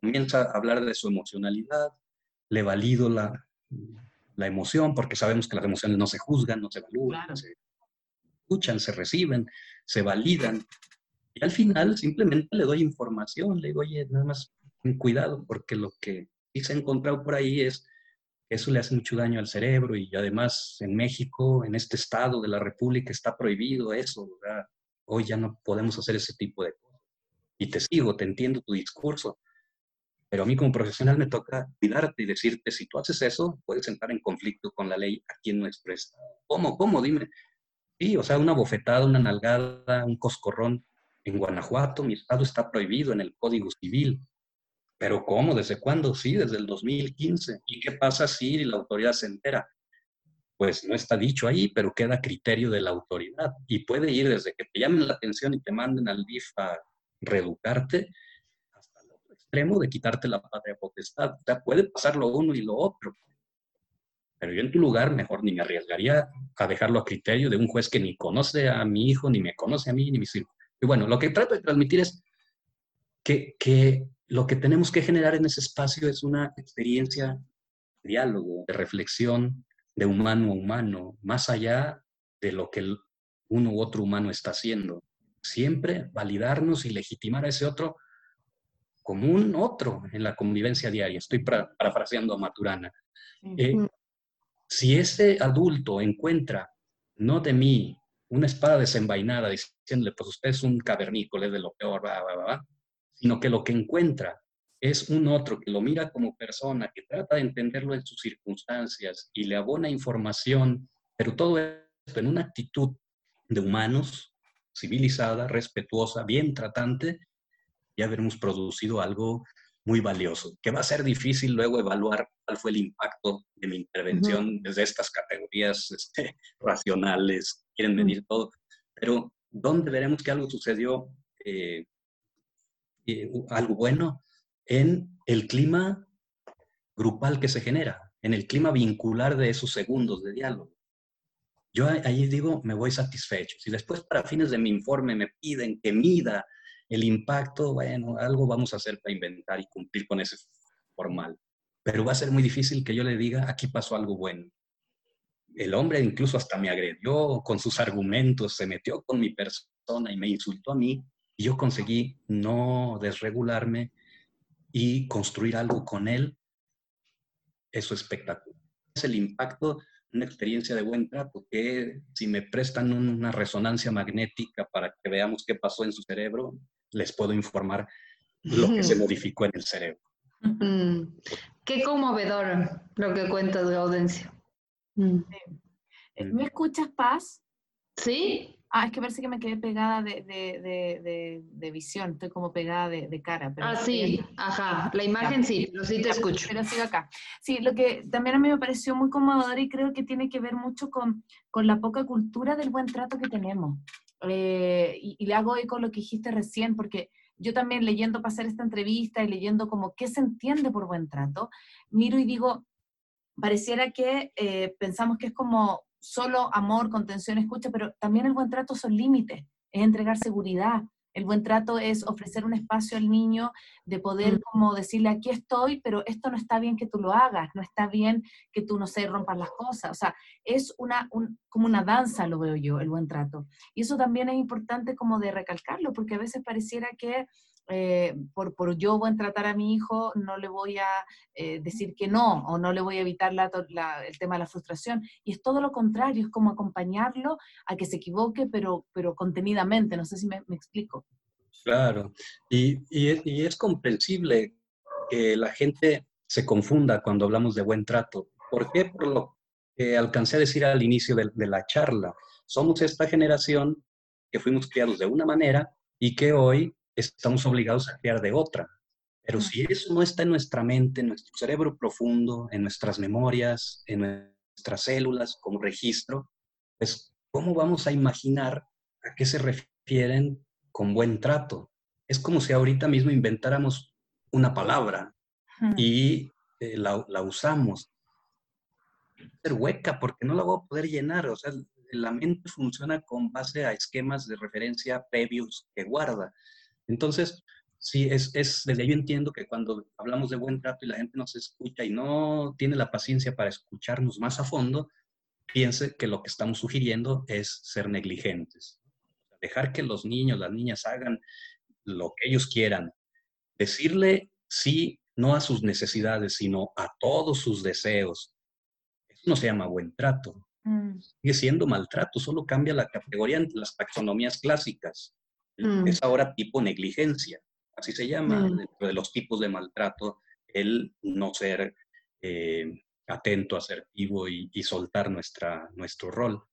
Comienza a hablar de su emocionalidad, le valido la, la emoción, porque sabemos que las emociones no se juzgan, no se evalúan, se escuchan, se reciben, se validan. Y al final simplemente le doy información, le digo, oye, nada más ten cuidado, porque lo que sí se ha encontrado por ahí es que eso le hace mucho daño al cerebro y además en México, en este estado de la República, está prohibido eso, Hoy ya no podemos hacer ese tipo de cosas. y te sigo, te entiendo tu discurso, pero a mí como profesional me toca cuidarte y decirte, si tú haces eso, puedes entrar en conflicto con la ley aquí en nuestro estado. ¿Cómo? ¿Cómo? Dime. Sí, o sea, una bofetada, una nalgada, un coscorrón. En Guanajuato, mi estado está prohibido en el Código Civil. ¿Pero cómo? ¿Desde cuándo? Sí, desde el 2015. ¿Y qué pasa si la autoridad se entera? Pues no está dicho ahí, pero queda criterio de la autoridad. Y puede ir desde que te llamen la atención y te manden al DIF a reeducarte, hasta el extremo de quitarte la patria potestad. O sea, puede pasar lo uno y lo otro. Pero yo en tu lugar mejor ni me arriesgaría a dejarlo a criterio de un juez que ni conoce a mi hijo, ni me conoce a mí, ni mi hijo. Y bueno, lo que trato de transmitir es que, que lo que tenemos que generar en ese espacio es una experiencia de diálogo, de reflexión, de humano a humano, más allá de lo que uno u otro humano está haciendo. Siempre validarnos y legitimar a ese otro como un otro en la convivencia diaria. Estoy parafraseando a Maturana. Eh, si ese adulto encuentra, no de mí, una espada desenvainada diciéndole, pues usted es un cavernícola, es de lo peor, sino que lo que encuentra es un otro que lo mira como persona, que trata de entenderlo en sus circunstancias y le abona información, pero todo esto en una actitud de humanos, civilizada, respetuosa, bien tratante, ya habremos producido algo muy valioso, que va a ser difícil luego evaluar cuál fue el impacto de mi intervención desde estas categorías este, racionales, quieren medir todo, pero ¿dónde veremos que algo sucedió, eh, eh, algo bueno? En el clima grupal que se genera, en el clima vincular de esos segundos de diálogo. Yo ahí digo, me voy satisfecho. Si después para fines de mi informe me piden que mida el impacto, bueno, algo vamos a hacer para inventar y cumplir con ese formal. Pero va a ser muy difícil que yo le diga, aquí pasó algo bueno. El hombre incluso hasta me agredió con sus argumentos, se metió con mi persona y me insultó a mí. Y yo conseguí no desregularme y construir algo con él. Eso es espectacular. Es el impacto una experiencia de buen trato, que si me prestan una resonancia magnética para que veamos qué pasó en su cerebro, les puedo informar lo que se modificó en el cerebro.
Mm. Qué conmovedor lo que cuentas, Gaudencio.
Mm. ¿Me escuchas, Paz?
Sí.
Ah, es que parece que me quedé pegada de, de, de, de visión, estoy como pegada de, cara.
Pero ah, sí, ajá, la imagen sí, pero sí te escucho.
Pero sigo acá. Sí, lo que también a mí me pareció muy conmovedor y creo que tiene que ver mucho con, con la poca cultura del buen trato que tenemos. Eh, y, le hago eco lo que dijiste recién, porque yo también leyendo para hacer esta entrevista y leyendo como qué se entiende por buen trato, miro y digo, pareciera que eh, pensamos que es como solo amor, contención, escucha, pero también el buen trato son límites, es entregar seguridad. El buen trato es ofrecer un espacio al niño de poder como decirle, aquí estoy, pero esto no está bien que tú lo hagas, no está bien que tú, no sé, rompas las cosas. O sea, es una, como una danza, lo veo yo, el buen trato. Y eso también es importante como de recalcarlo, porque a veces pareciera que eh, por, por, yo buen tratar a mi hijo, no le voy a eh, decir que no o no le voy a evitar la, el tema de la frustración. Y es todo lo contrario, es como acompañarlo a que se equivoque, pero, pero contenidamente. No sé si me, explico.
Claro, y, y, es, comprensible que la gente se confunda cuando hablamos de buen trato. ¿Por qué? Por lo que alcancé a decir al inicio de, de la charla. Somos esta generación que fuimos criados de una manera y que hoy estamos obligados a crear de otra. Pero si eso no está en nuestra mente, en nuestro cerebro profundo, en nuestras memorias, en nuestras células como registro, pues ¿cómo vamos a imaginar a qué se refieren con buen trato? Es como si ahorita mismo inventáramos una palabra y eh, la, la, usamos. Ser hueca porque no la voy a poder llenar. O sea, la mente funciona con base a esquemas de referencia previos que guarda. Entonces, sí, es, es, desde ahí yo entiendo que cuando hablamos de buen trato y la gente nos escucha y no tiene la paciencia para escucharnos más a fondo, piense que lo que estamos sugiriendo es ser negligentes. Dejar que los niños, las niñas hagan lo que ellos quieran. Decirle sí, no a sus necesidades, sino a todos sus deseos. Eso no se llama buen trato. Mm. Sigue siendo maltrato, solo cambia la categoría entre las taxonomías clásicas. Mm. Es ahora tipo negligencia. así se llama, mm. dentro de los tipos de maltrato, el no ser eh, atento, asertivo y, soltar nuestra, nuestro rol.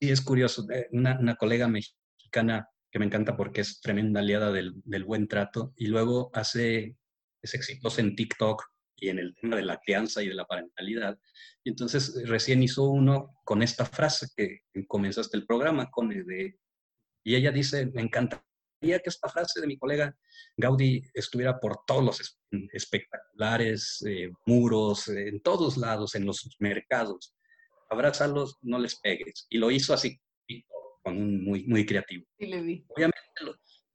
Sí, es curioso, eh, una, una, colega mexicana que me encanta porque es tremenda aliada del, del buen trato y luego hace, es exitosa en TikTok y en el tema de la crianza y de la parentalidad. Y entonces recién hizo uno con esta frase que comenzaste el programa, con de, y ella dice, me encantaría que esta frase de mi colega Gaudí estuviera por todos los espectaculares, eh, muros, en todos lados, en los mercados. Abrázalos, no les pegues. Y lo hizo así, con un muy, muy creativo. Obviamente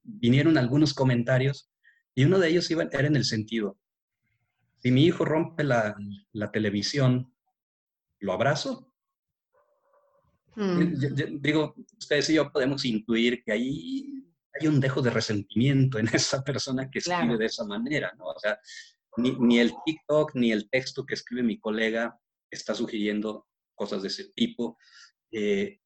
vinieron algunos comentarios y uno de ellos iba, era en el sentido, si mi hijo rompe la, televisión, ¿lo abrazo? Mm. digo, ustedes y yo podemos intuir que ahí hay un dejo de resentimiento en esa persona que escribe de esa manera, ¿no? O sea, ni, el TikTok ni el texto que escribe mi colega está sugiriendo cosas de ese tipo. Eh,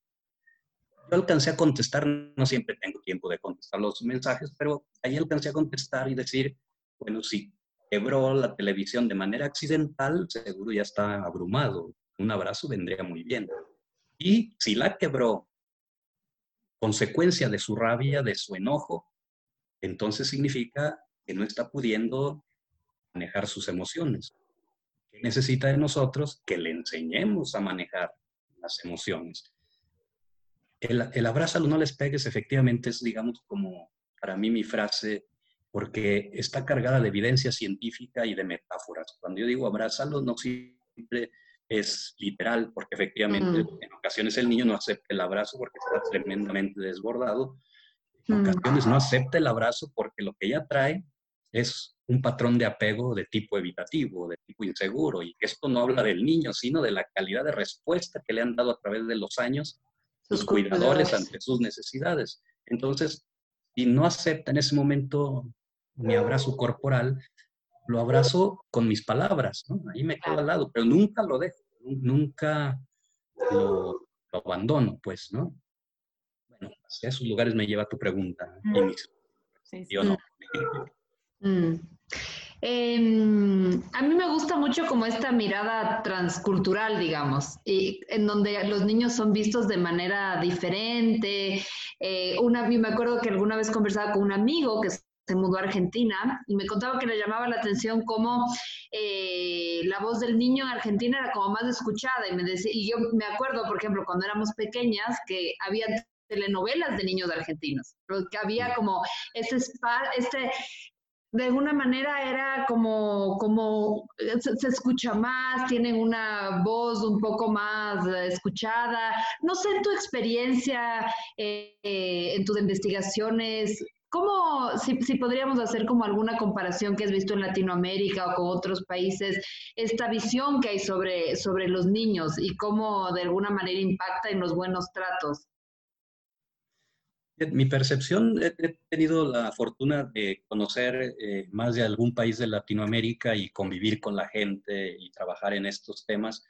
yo alcancé a contestar, no siempre tengo tiempo de contestar los mensajes, pero ahí alcancé a contestar y decir, bueno, sí, quebró la televisión de manera accidental, seguro ya está abrumado. Un abrazo vendría muy bien. Y si la quebró consecuencia de su rabia, de su enojo, entonces significa que no está pudiendo manejar sus emociones. ¿Qué necesita de nosotros? Que le enseñemos a manejar las emociones. El, el abrázalo, no les pegues, efectivamente es, digamos, como para mí mi frase porque está cargada de evidencia científica y de metáforas. Cuando yo digo abrázalo, no siempre es literal, porque efectivamente en ocasiones el niño no acepta el abrazo porque está tremendamente desbordado. En ocasiones no acepta el abrazo porque lo que ella trae es un patrón de apego de tipo evitativo, de tipo inseguro, y esto no habla del niño, sino de la calidad de respuesta que le han dado a través de los años sus cuidadores ante sus necesidades. Entonces, si no acepta en ese momento mi abrazo corporal, lo abrazo con mis palabras, ¿no? Ahí me quedo al lado, pero nunca lo dejo, nunca lo, abandono, pues, ¿no? Bueno, hacia esos lugares me lleva tu pregunta. sí, Yo no.
Mm. Em, a mí me gusta mucho como esta mirada transcultural, digamos, y en donde los niños son vistos de manera diferente. Eh, una, me acuerdo que alguna vez conversaba con un amigo que se mudó a Argentina y me contaba que le llamaba la atención cómo eh, la voz del niño en Argentina era como más escuchada y me decía, y yo me acuerdo, por ejemplo, cuando éramos pequeñas, que había telenovelas de niños argentinos, que había como ese, este, de alguna manera era como, como se, escucha más, tienen una voz un poco más escuchada. No sé, en tu experiencia, eh, en tus investigaciones, ¿Cómo, si, podríamos hacer como alguna comparación que has visto en Latinoamérica o con otros países, esta visión que hay sobre, sobre los niños y cómo de alguna manera impacta en los buenos tratos?
Mi percepción, he tenido la fortuna de conocer eh, más de algún país de Latinoamérica y convivir con la gente y trabajar en estos temas.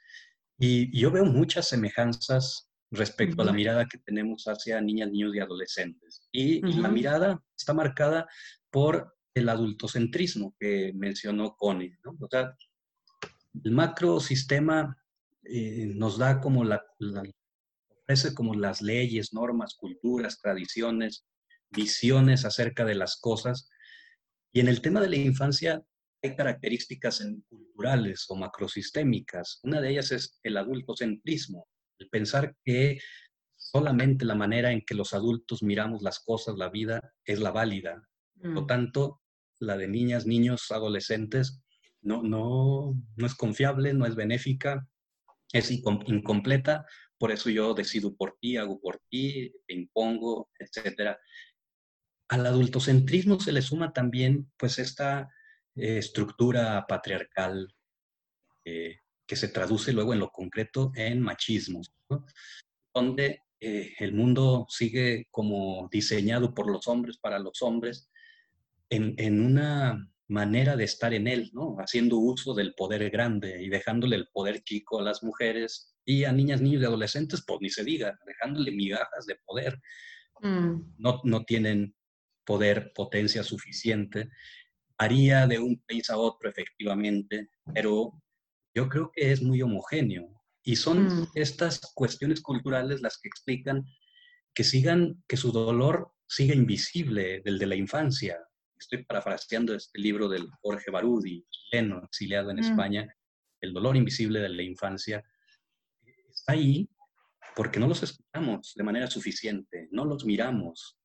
Y yo veo muchas semejanzas respecto a la mirada que tenemos hacia niñas, niños y adolescentes. Y, la mirada está marcada por el adultocentrismo que mencionó Connie. ¿no? O sea, el macrosistema eh, nos da como la, ofrece como las leyes, normas, culturas, tradiciones, visiones acerca de las cosas. Y en el tema de la infancia hay características culturales o macrosistémicas. Una de ellas es el adultocentrismo, el pensar que solamente la manera en que los adultos miramos las cosas, la vida, es la válida. Por lo mm. tanto, la de niñas, niños, adolescentes, no, no, no es confiable, no es benéfica, es incompleta, por eso yo decido por ti, hago por ti, te impongo, etc. Al adultocentrismo se le suma también pues esta eh, estructura patriarcal eh, que se traduce luego en lo concreto en machismo, donde eh, el mundo sigue como diseñado por los hombres para los hombres en, en, una manera de estar en él, ¿no? haciendo uso del poder grande y dejándole el poder chico a las mujeres y a niñas, niños y adolescentes, pues ni se diga, dejándole migajas de poder. Mm. No, no tienen poder, potencia suficiente. Varía de un país a otro, efectivamente, pero yo creo que es muy homogéneo. Y son mm. estas cuestiones culturales las que explican que sigan, que su dolor siga invisible del de la infancia. Estoy parafraseando este libro del Jorge Barudi, chileno, exiliado en mm. España, El dolor invisible de la infancia. Está ahí porque no los escuchamos de manera suficiente, no los miramos.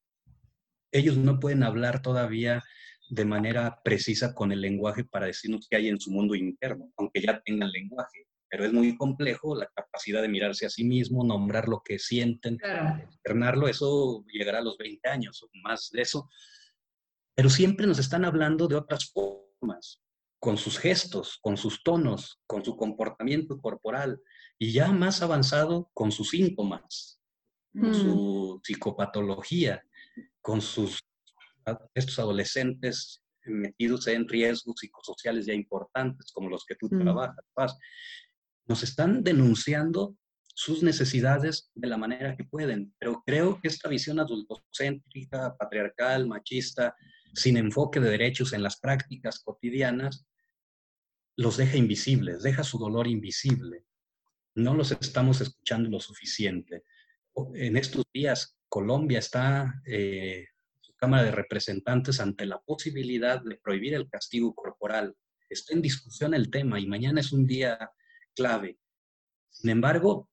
Ellos no pueden hablar todavía de manera precisa con el lenguaje para decirnos qué hay en su mundo interno, aunque ya tengan lenguaje. Pero es muy complejo la capacidad de mirarse a sí mismo, nombrar lo que sienten, externarlo, eso llegará a los 20 años o más de eso. Pero siempre nos están hablando de otras formas, con sus gestos, con sus tonos, con su comportamiento corporal y ya más avanzado con sus síntomas, con mm. su psicopatología, con sus estos adolescentes metidos en riesgos psicosociales ya importantes, como los que tú mm. trabajas, nos están denunciando sus necesidades de la manera que pueden, pero creo que esta visión adultocéntrica, patriarcal, machista, sin enfoque de derechos en las prácticas cotidianas, los deja invisibles, deja su dolor invisible. No los estamos escuchando lo suficiente. En estos días, Colombia está eh, Cámara de Representantes ante la posibilidad de prohibir el castigo corporal. Está en discusión el tema y mañana es un día clave. Sin embargo,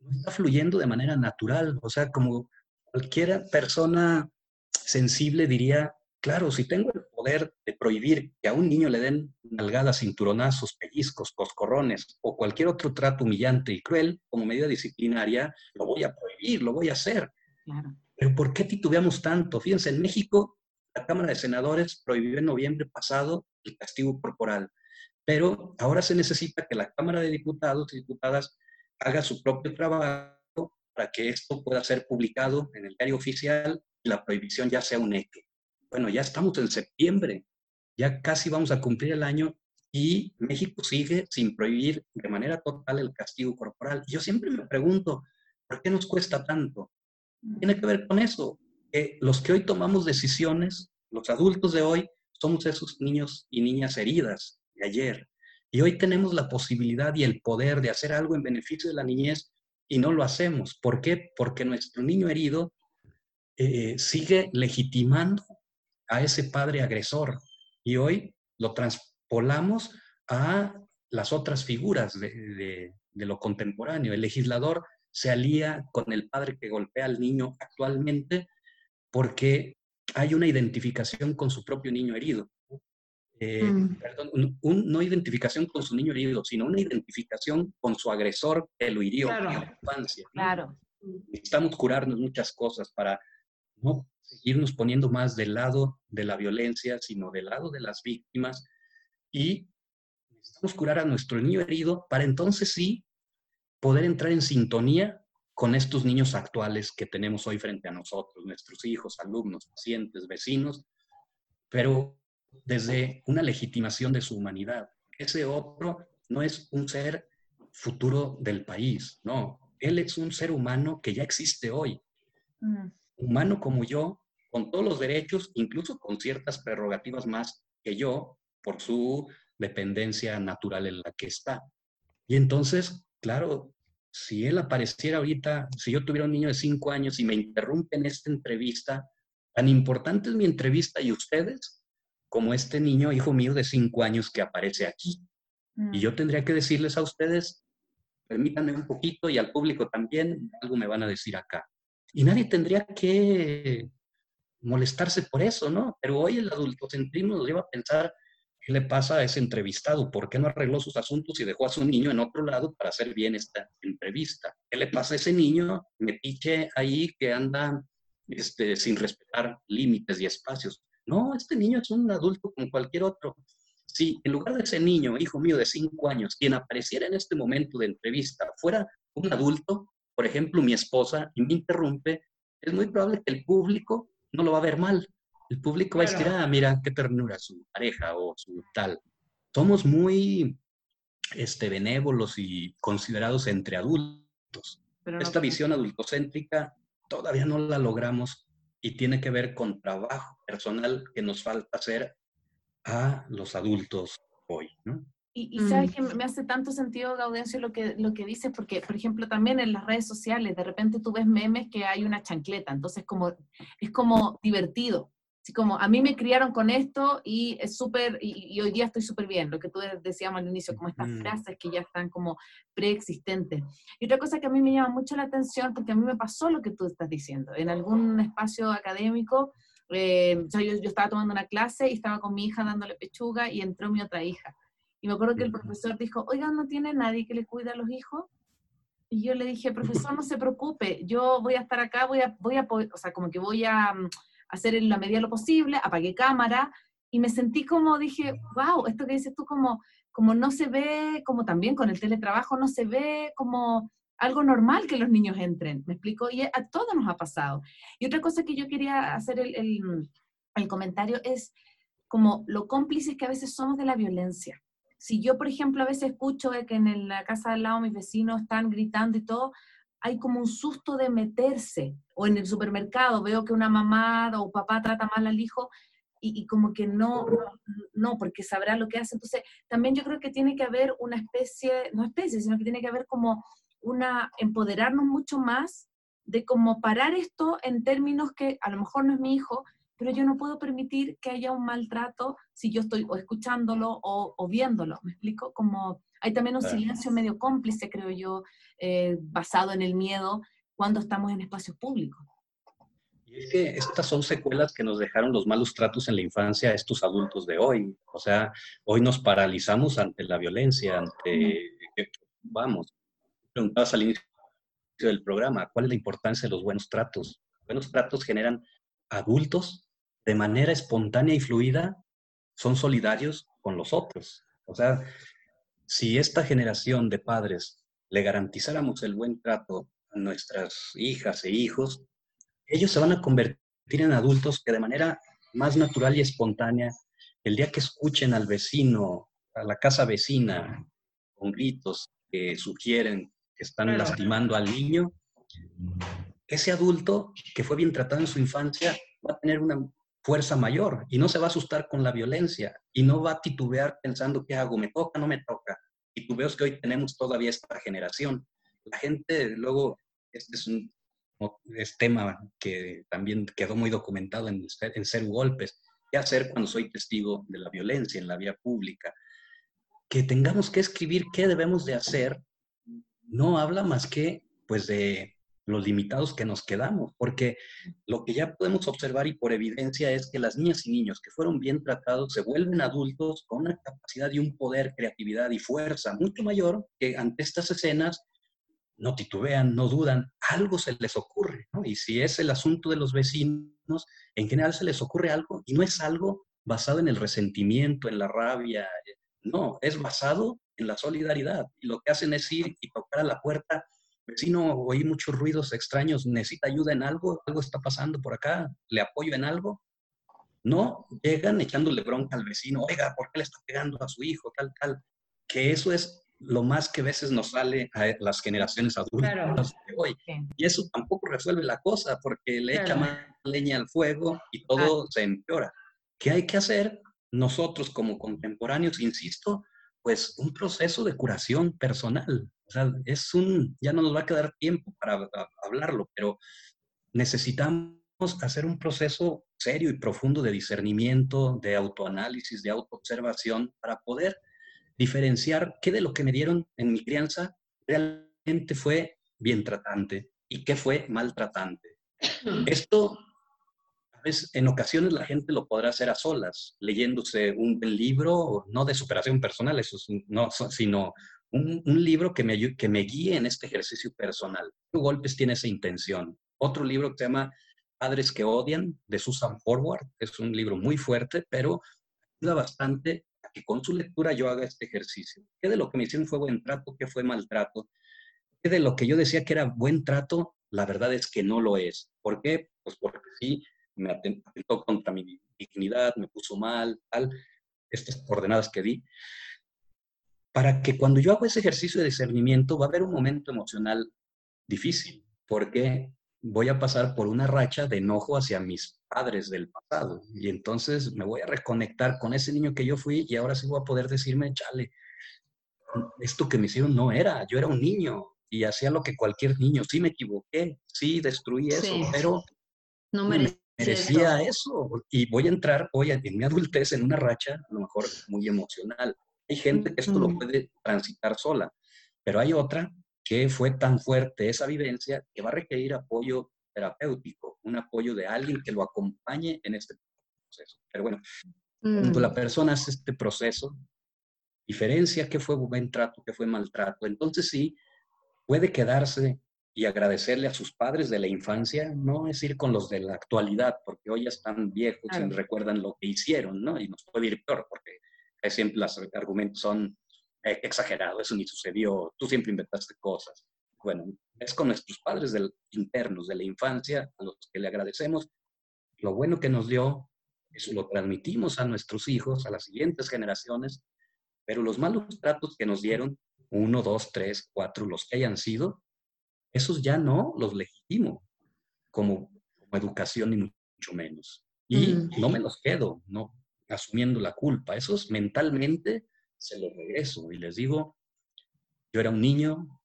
no está fluyendo de manera natural. O sea, como cualquier persona sensible diría, claro, si tengo el poder de prohibir que a un niño le den nalgadas, cinturonazos, pellizcos, coscorrones o cualquier otro trato humillante y cruel como medida disciplinaria, lo voy a prohibir, lo voy a hacer. Claro. Pero ¿por qué titubeamos tanto? Fíjense, en México la Cámara de Senadores prohibió en noviembre pasado el castigo corporal, pero ahora se necesita que la Cámara de Diputados y Diputadas haga su propio trabajo para que esto pueda ser publicado en el diario oficial y la prohibición ya sea un hecho. Bueno, ya estamos en septiembre, ya casi vamos a cumplir el año y México sigue sin prohibir de manera total el castigo corporal. yo siempre me pregunto, ¿por qué nos cuesta tanto? Tiene que ver con eso. que los que hoy tomamos decisiones, los adultos de hoy, somos esos niños y niñas heridas de ayer. Y hoy tenemos la posibilidad y el poder de hacer algo en beneficio de la niñez y no lo hacemos. ¿Por qué? Porque nuestro niño herido eh, sigue legitimando a ese padre agresor y hoy lo transpolamos a las otras figuras de, de lo contemporáneo. El legislador se alía con el padre que golpea al niño actualmente porque hay una identificación con su propio niño herido. Eh, mm. Perdón, no identificación con su niño herido, sino una identificación con su agresor que lo hirió en la infancia.
Claro.
Necesitamos curarnos muchas cosas para no seguirnos poniendo más del lado de la violencia, sino del lado de las víctimas. Y necesitamos curar a nuestro niño herido para entonces sí poder entrar en sintonía con estos niños actuales que tenemos hoy frente a nosotros, nuestros hijos, alumnos, pacientes, vecinos, pero desde una legitimación de su humanidad. Ese otro no es un ser futuro del país, no, él es un ser humano que ya existe hoy, mm. humano como yo, con todos los derechos, incluso con ciertas prerrogativas más que yo, por su dependencia natural en la que está. Y entonces claro, si él apareciera ahorita, si yo tuviera un niño de cinco años y me interrumpe en esta entrevista, tan importante es mi entrevista y ustedes como este niño, hijo mío de cinco años que aparece aquí. Y yo mm. tendría que decirles a ustedes, permítanme un poquito y al público también, algo me van a decir acá. Y nadie tendría que molestarse por eso, ¿no? Pero hoy el adultocentrismo nos lleva a pensar ¿Qué le pasa a ese entrevistado? ¿Por qué no arregló sus asuntos y dejó a su niño en otro lado para hacer bien esta entrevista? ¿Qué le pasa a ese niño metiche ahí que anda este, sin respetar límites y espacios? No, este niño es un adulto como cualquier otro. Si en lugar de ese niño, hijo mío de cinco años, quien apareciera en este momento de entrevista fuera un adulto, por ejemplo, mi esposa, y me interrumpe, es muy probable que el público no lo va a ver mal. El público va a decir, ah, mira, qué ternura su pareja o su tal. Somos muy este, benévolos y considerados entre adultos. Esta visión adultocéntrica todavía no la logramos y tiene que ver con trabajo personal que nos falta hacer a los adultos hoy, ¿no?
Y, sabes mm. que me hace tanto sentido, Gaudencio, lo que, lo que dices, porque, por ejemplo, también en las redes sociales, de repente tú ves memes que hay una chancleta, entonces como, es como divertido. Así como, a mí me criaron con esto y es súper, y, hoy día estoy súper bien, lo que tú decíamos al inicio, como estas frases que ya están como preexistentes. Y otra cosa que a mí me llama mucho la atención, porque a mí me pasó lo que tú estás diciendo, en algún espacio académico, eh, yo, yo estaba tomando una clase y estaba con mi hija dándole pechuga y entró mi otra hija y me acuerdo que el profesor dijo, oiga, ¿no tiene nadie que le cuide a los hijos? Y yo le dije, profesor, no se preocupe, yo voy a estar acá, voy a, voy a o sea, como que voy a mm, hacer en la medida lo posible, apagué cámara, y me sentí como, dije, wow, esto que dices tú como, como no se ve, como también con el teletrabajo, no se ve como algo normal que los niños entren, ¿me explico? Y a todos nos ha pasado. Y otra cosa que yo quería hacer el, el, el comentario es como lo cómplices que a veces somos de la violencia si yo, por ejemplo, a veces escucho que en la casa al lado mis vecinos están gritando y todo, hay como un susto de meterse. O en el supermercado veo que una mamá o papá trata mal al hijo y, como que no, no, porque sabrá lo que hace. Entonces, también yo creo que tiene que haber una especie, no especie, sino que tiene que haber como una, empoderarnos mucho más de cómo parar esto en términos que a lo mejor no es mi hijo, pero yo no puedo permitir que haya un maltrato si yo estoy o escuchándolo o, viéndolo. ¿Me explico? Como hay también un silencio medio cómplice, creo yo, eh, basado en el miedo cuando estamos en espacios públicos.
Y es que estas son secuelas que nos dejaron los malos tratos en la infancia a estos adultos de hoy. O sea, hoy nos paralizamos ante la violencia, ante, vamos, preguntabas al inicio del programa, ¿cuál es la importancia de los buenos tratos? buenos tratos generan adultos de manera espontánea y fluida son solidarios con los otros. O sea, si esta generación de padres le garantizáramos el buen trato a nuestras hijas e hijos, ellos se van a convertir en adultos que de manera más natural y espontánea, el día que escuchen al vecino, a la casa vecina, con gritos que sugieren que están lastimando al niño, ese adulto que fue bien tratado en su infancia va a tener una fuerza mayor y no se va a asustar con la violencia y no va a titubear pensando qué hago, me toca, no me toca. Ves que hoy tenemos todavía esta generación. La gente, luego, este es un tema que también quedó muy documentado en, en ser golpes. ¿Qué hacer cuando soy testigo de la violencia en la vía pública? Que tengamos que escribir qué debemos de hacer, no habla más que pues de los limitados que nos quedamos, porque lo que ya podemos observar y por evidencia es que las niñas y niños que fueron bien tratados se vuelven adultos con una capacidad y un poder, creatividad y fuerza mucho mayor que ante estas escenas no titubean, no dudan, algo se les ocurre. Y si es el asunto de los vecinos, en general se les ocurre algo y no es algo basado en el resentimiento, en la rabia, no, es basado en la solidaridad. Y lo que hacen es ir y tocar a la puerta vecino, oí muchos ruidos extraños, necesita ayuda en algo, algo está pasando por acá, le apoyo en algo. No llegan echándole bronca al vecino, oiga, ¿por qué le está pegando a su hijo? Tal, tal. Que eso es lo más que a veces nos sale a las generaciones adultas de hoy. Y eso tampoco resuelve la cosa, porque le echa más leña al fuego y todo se empeora. ¿Qué hay que hacer? Nosotros como contemporáneos, insisto, pues un proceso de curación personal. O sea, es un, ya no nos va a quedar tiempo para hablarlo, pero necesitamos hacer un proceso serio y profundo de discernimiento, de autoanálisis, de autoobservación, para poder diferenciar qué de lo que me dieron en mi crianza realmente fue bien tratante y qué fue maltratante. Esto en ocasiones la gente lo podrá hacer a solas, leyéndose un libro, no de superación personal, eso no, sino un, libro que me, que me guíe en este ejercicio personal. Golpes tiene esa intención. Otro libro que se llama Padres que odian, de Susan Forward, es un libro muy fuerte, pero ayuda bastante a que con su lectura yo haga este ejercicio. ¿Qué de lo que me hicieron fue buen trato? ¿Qué fue maltrato? ¿Qué de lo que yo decía que era buen trato? La verdad es que no lo es. ¿Por qué? Pues porque sí, me atentó contra mi dignidad, me puso mal, tal, estas coordenadas que di, para que cuando yo hago ese ejercicio de discernimiento va a haber un momento emocional difícil, porque voy a pasar por una racha de enojo hacia mis padres del pasado. Y entonces me voy a reconectar con ese niño que yo fui y ahora sí voy a poder decirme, chale, esto que me hicieron no era, yo era un niño y hacía lo que cualquier niño, sí me equivoqué, sí destruí eso, pero no merecía, eso. Y voy a entrar hoy en mi adultez en una racha, a lo mejor muy emocional. Hay gente que esto lo puede transitar sola, pero hay otra que fue tan fuerte esa vivencia que va a requerir apoyo terapéutico, un apoyo de alguien que lo acompañe en este proceso. Pero bueno, cuando la mm. persona hace este proceso, diferencia qué fue buen trato, qué fue maltrato, entonces sí, puede quedarse y agradecerle a sus padres de la infancia, no es ir con los de la actualidad, porque hoy ya están viejos y recuerdan lo que hicieron, ¿no? Y nos puede ir peor, porque siempre los argumentos son eh, exagerado, eso ni sucedió, tú siempre inventaste cosas. Bueno, es con nuestros padres del, internos de la infancia, a los que le agradecemos lo bueno que nos dio, eso lo transmitimos a nuestros hijos, a las siguientes generaciones, pero los malos tratos que nos dieron, uno, dos, tres, cuatro, los que hayan sido, esos ya no los legitimo como, como educación ni mucho menos. Y no me los quedo, no asumiendo la culpa. Esos mentalmente se lo regreso y les digo, yo era un niño,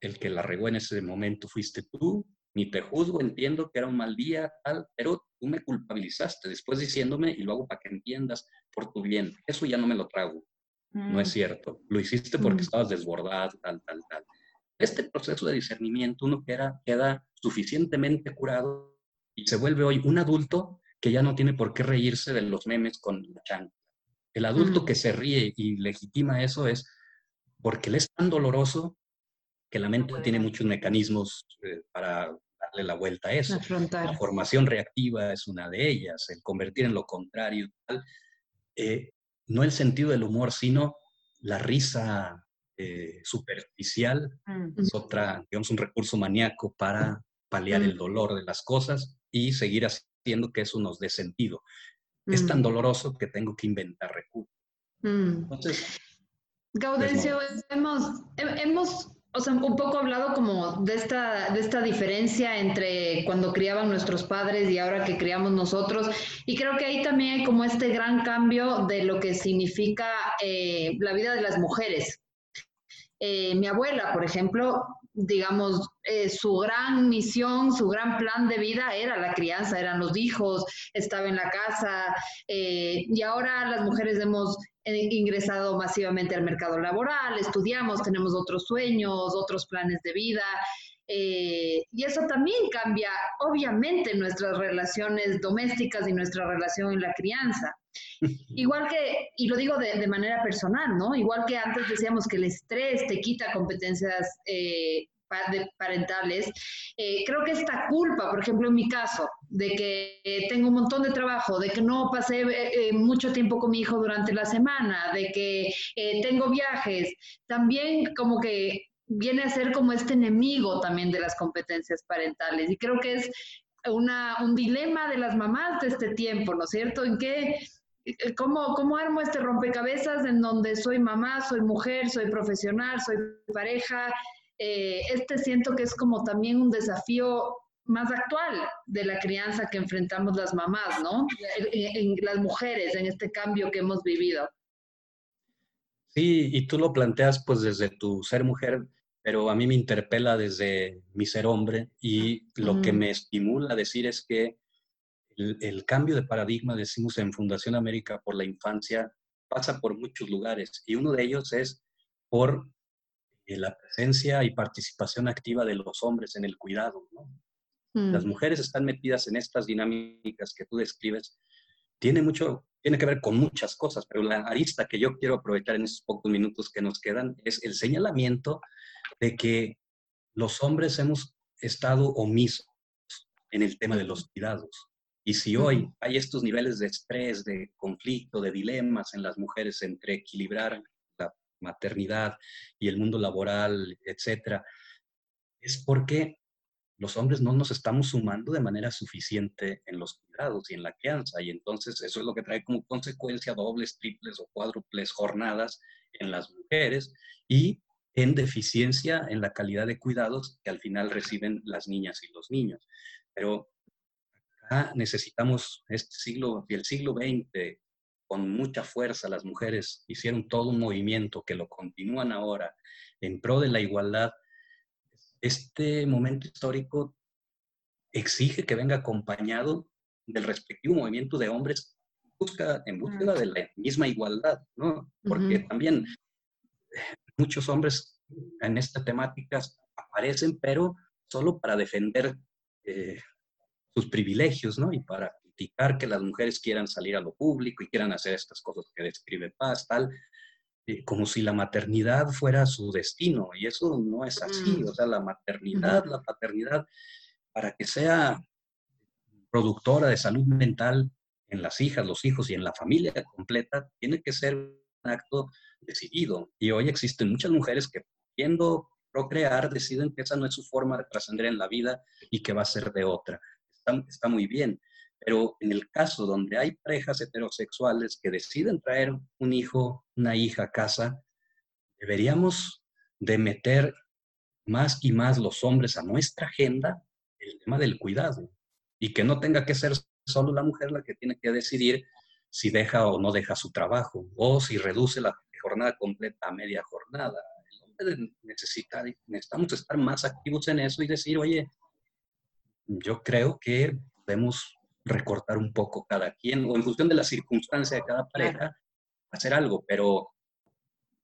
el que la regó en ese momento fuiste tú, ni te juzgo, entiendo que era un mal día, tal, pero tú me culpabilizaste después diciéndome y lo hago para que entiendas por tu bien. Eso ya no me lo trago. No es mm. cierto. Lo hiciste porque mm. estabas desbordado, tal, tal, tal. Este proceso de discernimiento uno queda, queda suficientemente curado y se vuelve hoy un adulto que ya no tiene por qué reírse de los memes con la el adulto que se ríe y legitima eso es porque le es tan doloroso que la mente tiene muchos mecanismos eh, para darle la vuelta a eso. La formación reactiva es una de ellas, el convertir en lo contrario. Eh, no el sentido del humor, sino la risa eh, superficial mm. es otra, digamos, un recurso maníaco para paliar el mm. dolor de las cosas y seguir haciendo que eso nos dé sentido es tan mm. doloroso que tengo que inventar recursos. Entonces,
Gaudencio, hemos, hemos o sea, un poco hablado como de esta, de esta diferencia entre cuando criaban nuestros padres y ahora que criamos nosotros. Y creo que ahí también hay como este gran cambio de lo que significa eh, la vida de las mujeres. Eh, mi abuela, por ejemplo, digamos, eh, su gran misión, su gran plan de vida era la crianza, eran los hijos, estaba en la casa, eh, y ahora las mujeres hemos ingresado masivamente al mercado laboral, estudiamos, tenemos otros sueños, otros planes de vida, eh, y eso también cambia, obviamente, nuestras relaciones domésticas y nuestra relación en la crianza. Igual que, y lo digo de, manera personal, ¿no? Igual que antes decíamos que el estrés te quita competencias eh, parentales, eh, creo que esta culpa, por ejemplo, en mi caso, de que tengo un montón de trabajo, de que no pasé eh, mucho tiempo con mi hijo durante la semana, de que tengo viajes, también como que viene a ser como este enemigo también de las competencias parentales. Y creo que es una, un dilema de las mamás de este tiempo, ¿no es cierto? En qué eh, ¿Cómo, ¿Cómo armo este rompecabezas en donde soy mamá, soy mujer, soy profesional, soy pareja? Eh, este siento que es como también un desafío más actual de la crianza que enfrentamos las mamás, ¿no? En, las mujeres, en este cambio que hemos vivido.
Sí, y tú lo planteas pues desde tu ser mujer, pero a mí me interpela desde mi ser hombre y lo que me estimula a decir es que el, cambio de paradigma, decimos en Fundación América por la infancia, pasa por muchos lugares y uno de ellos es por eh, la presencia y participación activa de los hombres en el cuidado. Las mm. mujeres están metidas en estas dinámicas que tú describes. Tiene mucho, tiene que ver con muchas cosas, pero la arista que yo quiero aprovechar en estos pocos minutos que nos quedan es el señalamiento de que los hombres hemos estado omisos en el tema de los cuidados. Y si hoy hay estos niveles de estrés, de conflicto, de dilemas en las mujeres entre equilibrar la maternidad y el mundo laboral, etcétera, es porque los hombres no nos estamos sumando de manera suficiente en los cuidados y en la crianza. Y entonces eso es lo que trae como consecuencia dobles, triples o cuádruples jornadas en las mujeres y en deficiencia en la calidad de cuidados que al final reciben las niñas y los niños. Pero acá necesitamos este siglo y el siglo XX con mucha fuerza las mujeres hicieron todo un movimiento que lo continúan ahora en pro de la igualdad. Este momento histórico exige que venga acompañado del respectivo movimiento de hombres busca, en búsqueda de la misma igualdad, ¿no? Porque también muchos hombres en estas temáticas aparecen, pero solo para defender eh, sus privilegios, ¿no? Y para criticar que las mujeres quieran salir a lo público y quieran hacer estas cosas que describe Paz, tal, eh, como si la maternidad fuera su destino, y eso no es así, mm. o sea, la maternidad, la paternidad, para que sea productora de salud mental en las hijas, los hijos y en la familia completa, tiene que ser un acto decidido. Y hoy existen muchas mujeres que, queriendo procrear, deciden que esa no es su forma de trascender en la vida y que va a ser de otra. Está, muy bien. Pero en el caso donde hay parejas heterosexuales que deciden traer un hijo, una hija a casa, deberíamos de meter más y más los hombres a nuestra agenda el tema del cuidado y que no tenga que ser solo la mujer la que tiene que decidir si deja o no deja su trabajo o si reduce la jornada completa a media jornada. El hombre necesita, necesitamos estar más activos en eso y decir, oye, yo creo que podemos recortar un poco cada quien o en función de la circunstancia de cada pareja, hacer algo, pero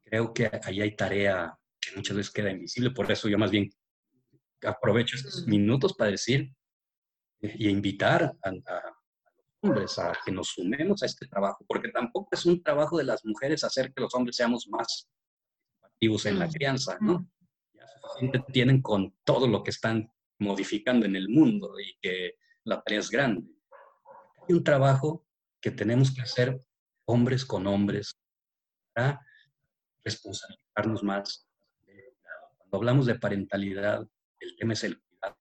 creo que ahí hay tarea que muchas veces queda invisible, por eso yo más bien aprovecho estos minutos para decir y invitar a, los hombres a que nos sumemos a este trabajo, porque tampoco es un trabajo de las mujeres hacer que los hombres seamos más activos en la mm, crianza, ¿no? Mm. Ya suficiente tienen con todo lo que están modificando en el mundo y que la tarea es grande. Hay un trabajo que tenemos que hacer hombres con hombres para responsabilizarnos más. Cuando hablamos de parentalidad, el tema es el cuidado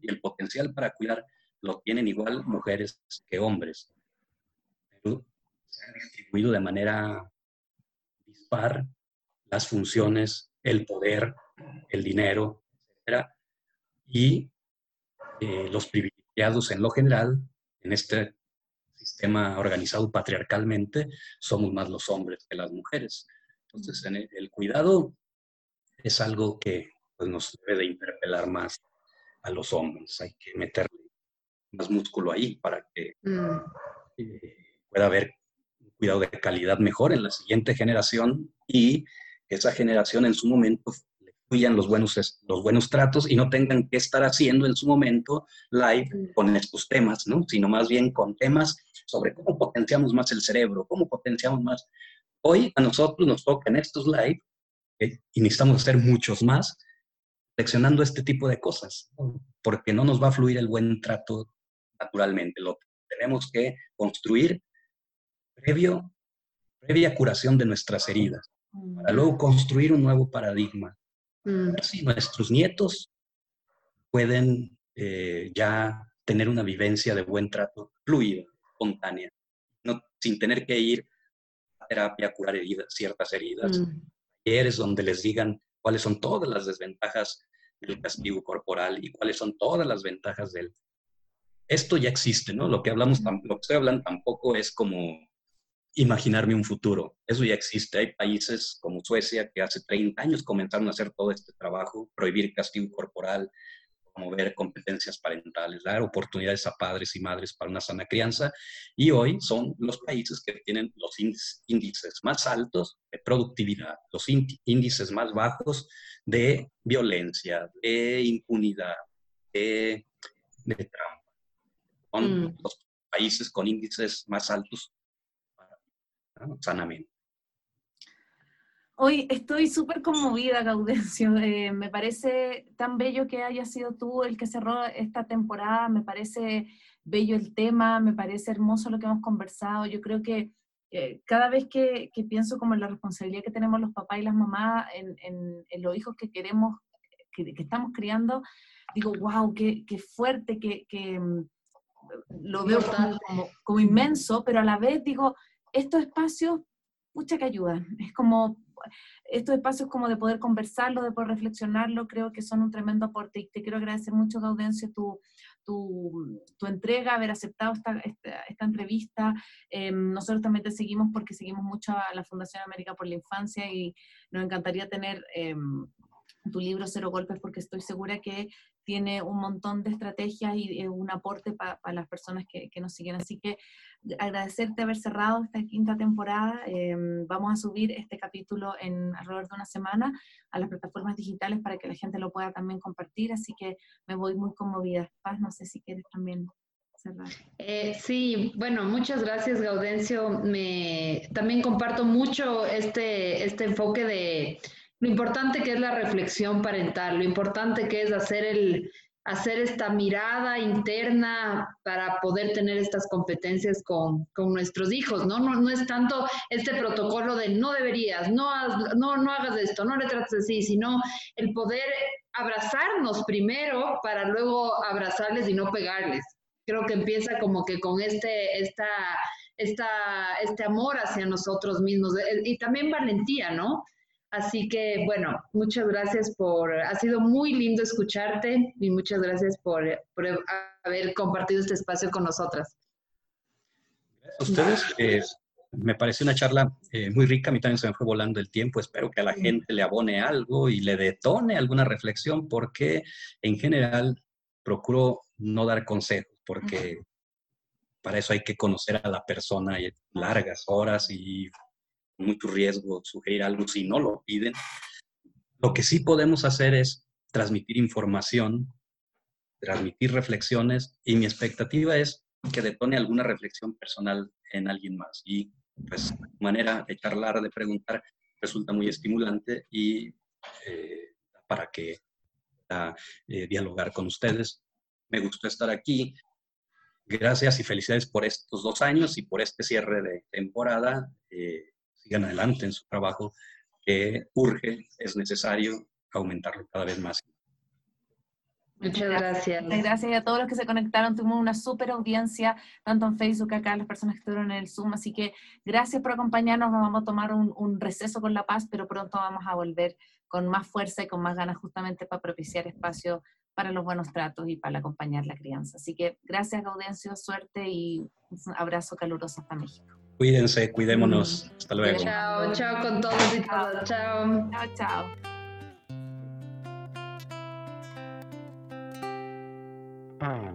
y el potencial para cuidar lo tienen igual mujeres que hombres. Pero se han distribuido de manera dispar las funciones, el poder, el dinero, etc. Y eh, los privilegiados en lo general, en este sistema organizado patriarcalmente, somos más los hombres que las mujeres. Entonces, en el, cuidado es algo que pues, nos debe de interpelar más a los hombres. Hay que meterle más músculo ahí para que mm. eh, pueda haber un cuidado de calidad mejor en la siguiente generación y esa generación en su momento los buenos, los buenos tratos y no tengan que estar haciendo en su momento live mm. con estos temas, ¿no? sino más bien con temas sobre cómo potenciamos más el cerebro, cómo potenciamos más. Hoy a nosotros nos toca en estos live, ¿eh? y necesitamos hacer muchos más, leccionando este tipo de cosas, porque no nos va a fluir el buen trato naturalmente. Lo tenemos que construir previo, previa curación de nuestras heridas, para mm. luego construir un nuevo paradigma. Mm. Así nuestros nietos pueden eh, ya tener una vivencia de buen trato fluida, espontánea, no, sin tener que ir a terapia a curar heridas, ciertas heridas. Mm. donde les digan cuáles son todas las desventajas del castigo corporal y cuáles son todas las ventajas del esto ya existe, ¿no? Lo que hablamos, lo que estoy hablando tampoco es como imaginarme un futuro. Eso ya existe. Hay países como Suecia que hace 30 años comenzaron a hacer todo este trabajo, prohibir castigo corporal, promover competencias parentales, dar oportunidades a padres y madres para una sana crianza. Y hoy son los países que tienen los índices más altos de productividad, los índices más bajos de violencia, de impunidad, de, de trauma son mm. los países con índices más altos sanamente.
Hoy estoy súper conmovida, Gaudencio. Eh, me parece tan bello que haya sido tú el que cerró esta temporada. Me parece bello el tema, me parece hermoso lo que hemos conversado. Yo creo que eh, cada vez que, pienso como en la responsabilidad que tenemos los papás y las mamás en, los hijos que queremos, que, estamos criando, digo, wow, qué, fuerte, qué, lo veo como, inmenso, pero a la vez digo, estos espacios, mucha que ayudan. Es como estos espacios como de poder conversarlo, de poder reflexionarlo, creo que son un tremendo aporte y te quiero agradecer mucho, Gaudencio, tu, tu, tu entrega, haber aceptado esta, esta, entrevista. Em, nosotros también te seguimos porque seguimos mucho a la Fundación América por la Infancia y nos encantaría tener em, tu libro Cero Golpes porque estoy segura que tiene un montón de estrategias y un aporte para las personas que, que, nos siguen. Así que agradecerte haber cerrado esta quinta temporada. Em, vamos a subir este capítulo en alrededor de una semana a las plataformas digitales para que la gente lo pueda también compartir. Así que me voy muy conmovida. Paz, no sé si quieres también.
Eh, sí, bueno, muchas gracias Gaudencio. Me, también comparto mucho este, este enfoque de lo importante que es la reflexión parental, lo importante que es hacer, el, hacer esta mirada interna para poder tener estas competencias con, con nuestros hijos, ¿no? ¿no? No es tanto este protocolo de no deberías, no, no, no hagas esto, no le trates así, sino el poder abrazarnos primero para luego abrazarles y no pegarles. Creo que empieza como que con este, esta, esta, este amor hacia nosotros mismos y también valentía, ¿no? Así que, bueno, muchas gracias por, ha sido muy lindo escucharte y muchas gracias por, haber compartido este espacio con nosotras.
A ustedes. Eh, me parece una charla eh, muy rica, a mí también se me fue volando el tiempo, espero que a la gente le abone algo y le detone alguna reflexión, porque en general procuro no dar consejos, porque para eso hay que conocer a la persona y largas horas y mucho riesgo sugerir algo si no lo piden. Lo que sí podemos hacer es transmitir información, transmitir reflexiones y mi expectativa es que detone alguna reflexión personal en alguien más. Y pues manera de charlar, de preguntar, resulta muy estimulante y eh, para que eh, dialogar con ustedes. Me gustó estar aquí. Gracias y felicidades por estos dos años y por este cierre de temporada. Eh, sigan adelante en su trabajo, que urge, es necesario aumentarlo cada vez más.
Muchas gracias.
gracias a todos los que se conectaron. Tuvimos una súper audiencia, tanto en Facebook acá, las personas que estuvieron en el Zoom. Así que gracias por acompañarnos. vamos a tomar un, un, receso con La Paz, pero pronto vamos a volver con más fuerza y con más ganas justamente para propiciar espacio para los buenos tratos y para acompañar la crianza. Así que gracias, Gaudencio, suerte y un abrazo caluroso hasta México.
Cuídense, cuidémonos. Hasta luego.
Chao, chao con todos y todas. Chao.
Chao, chao.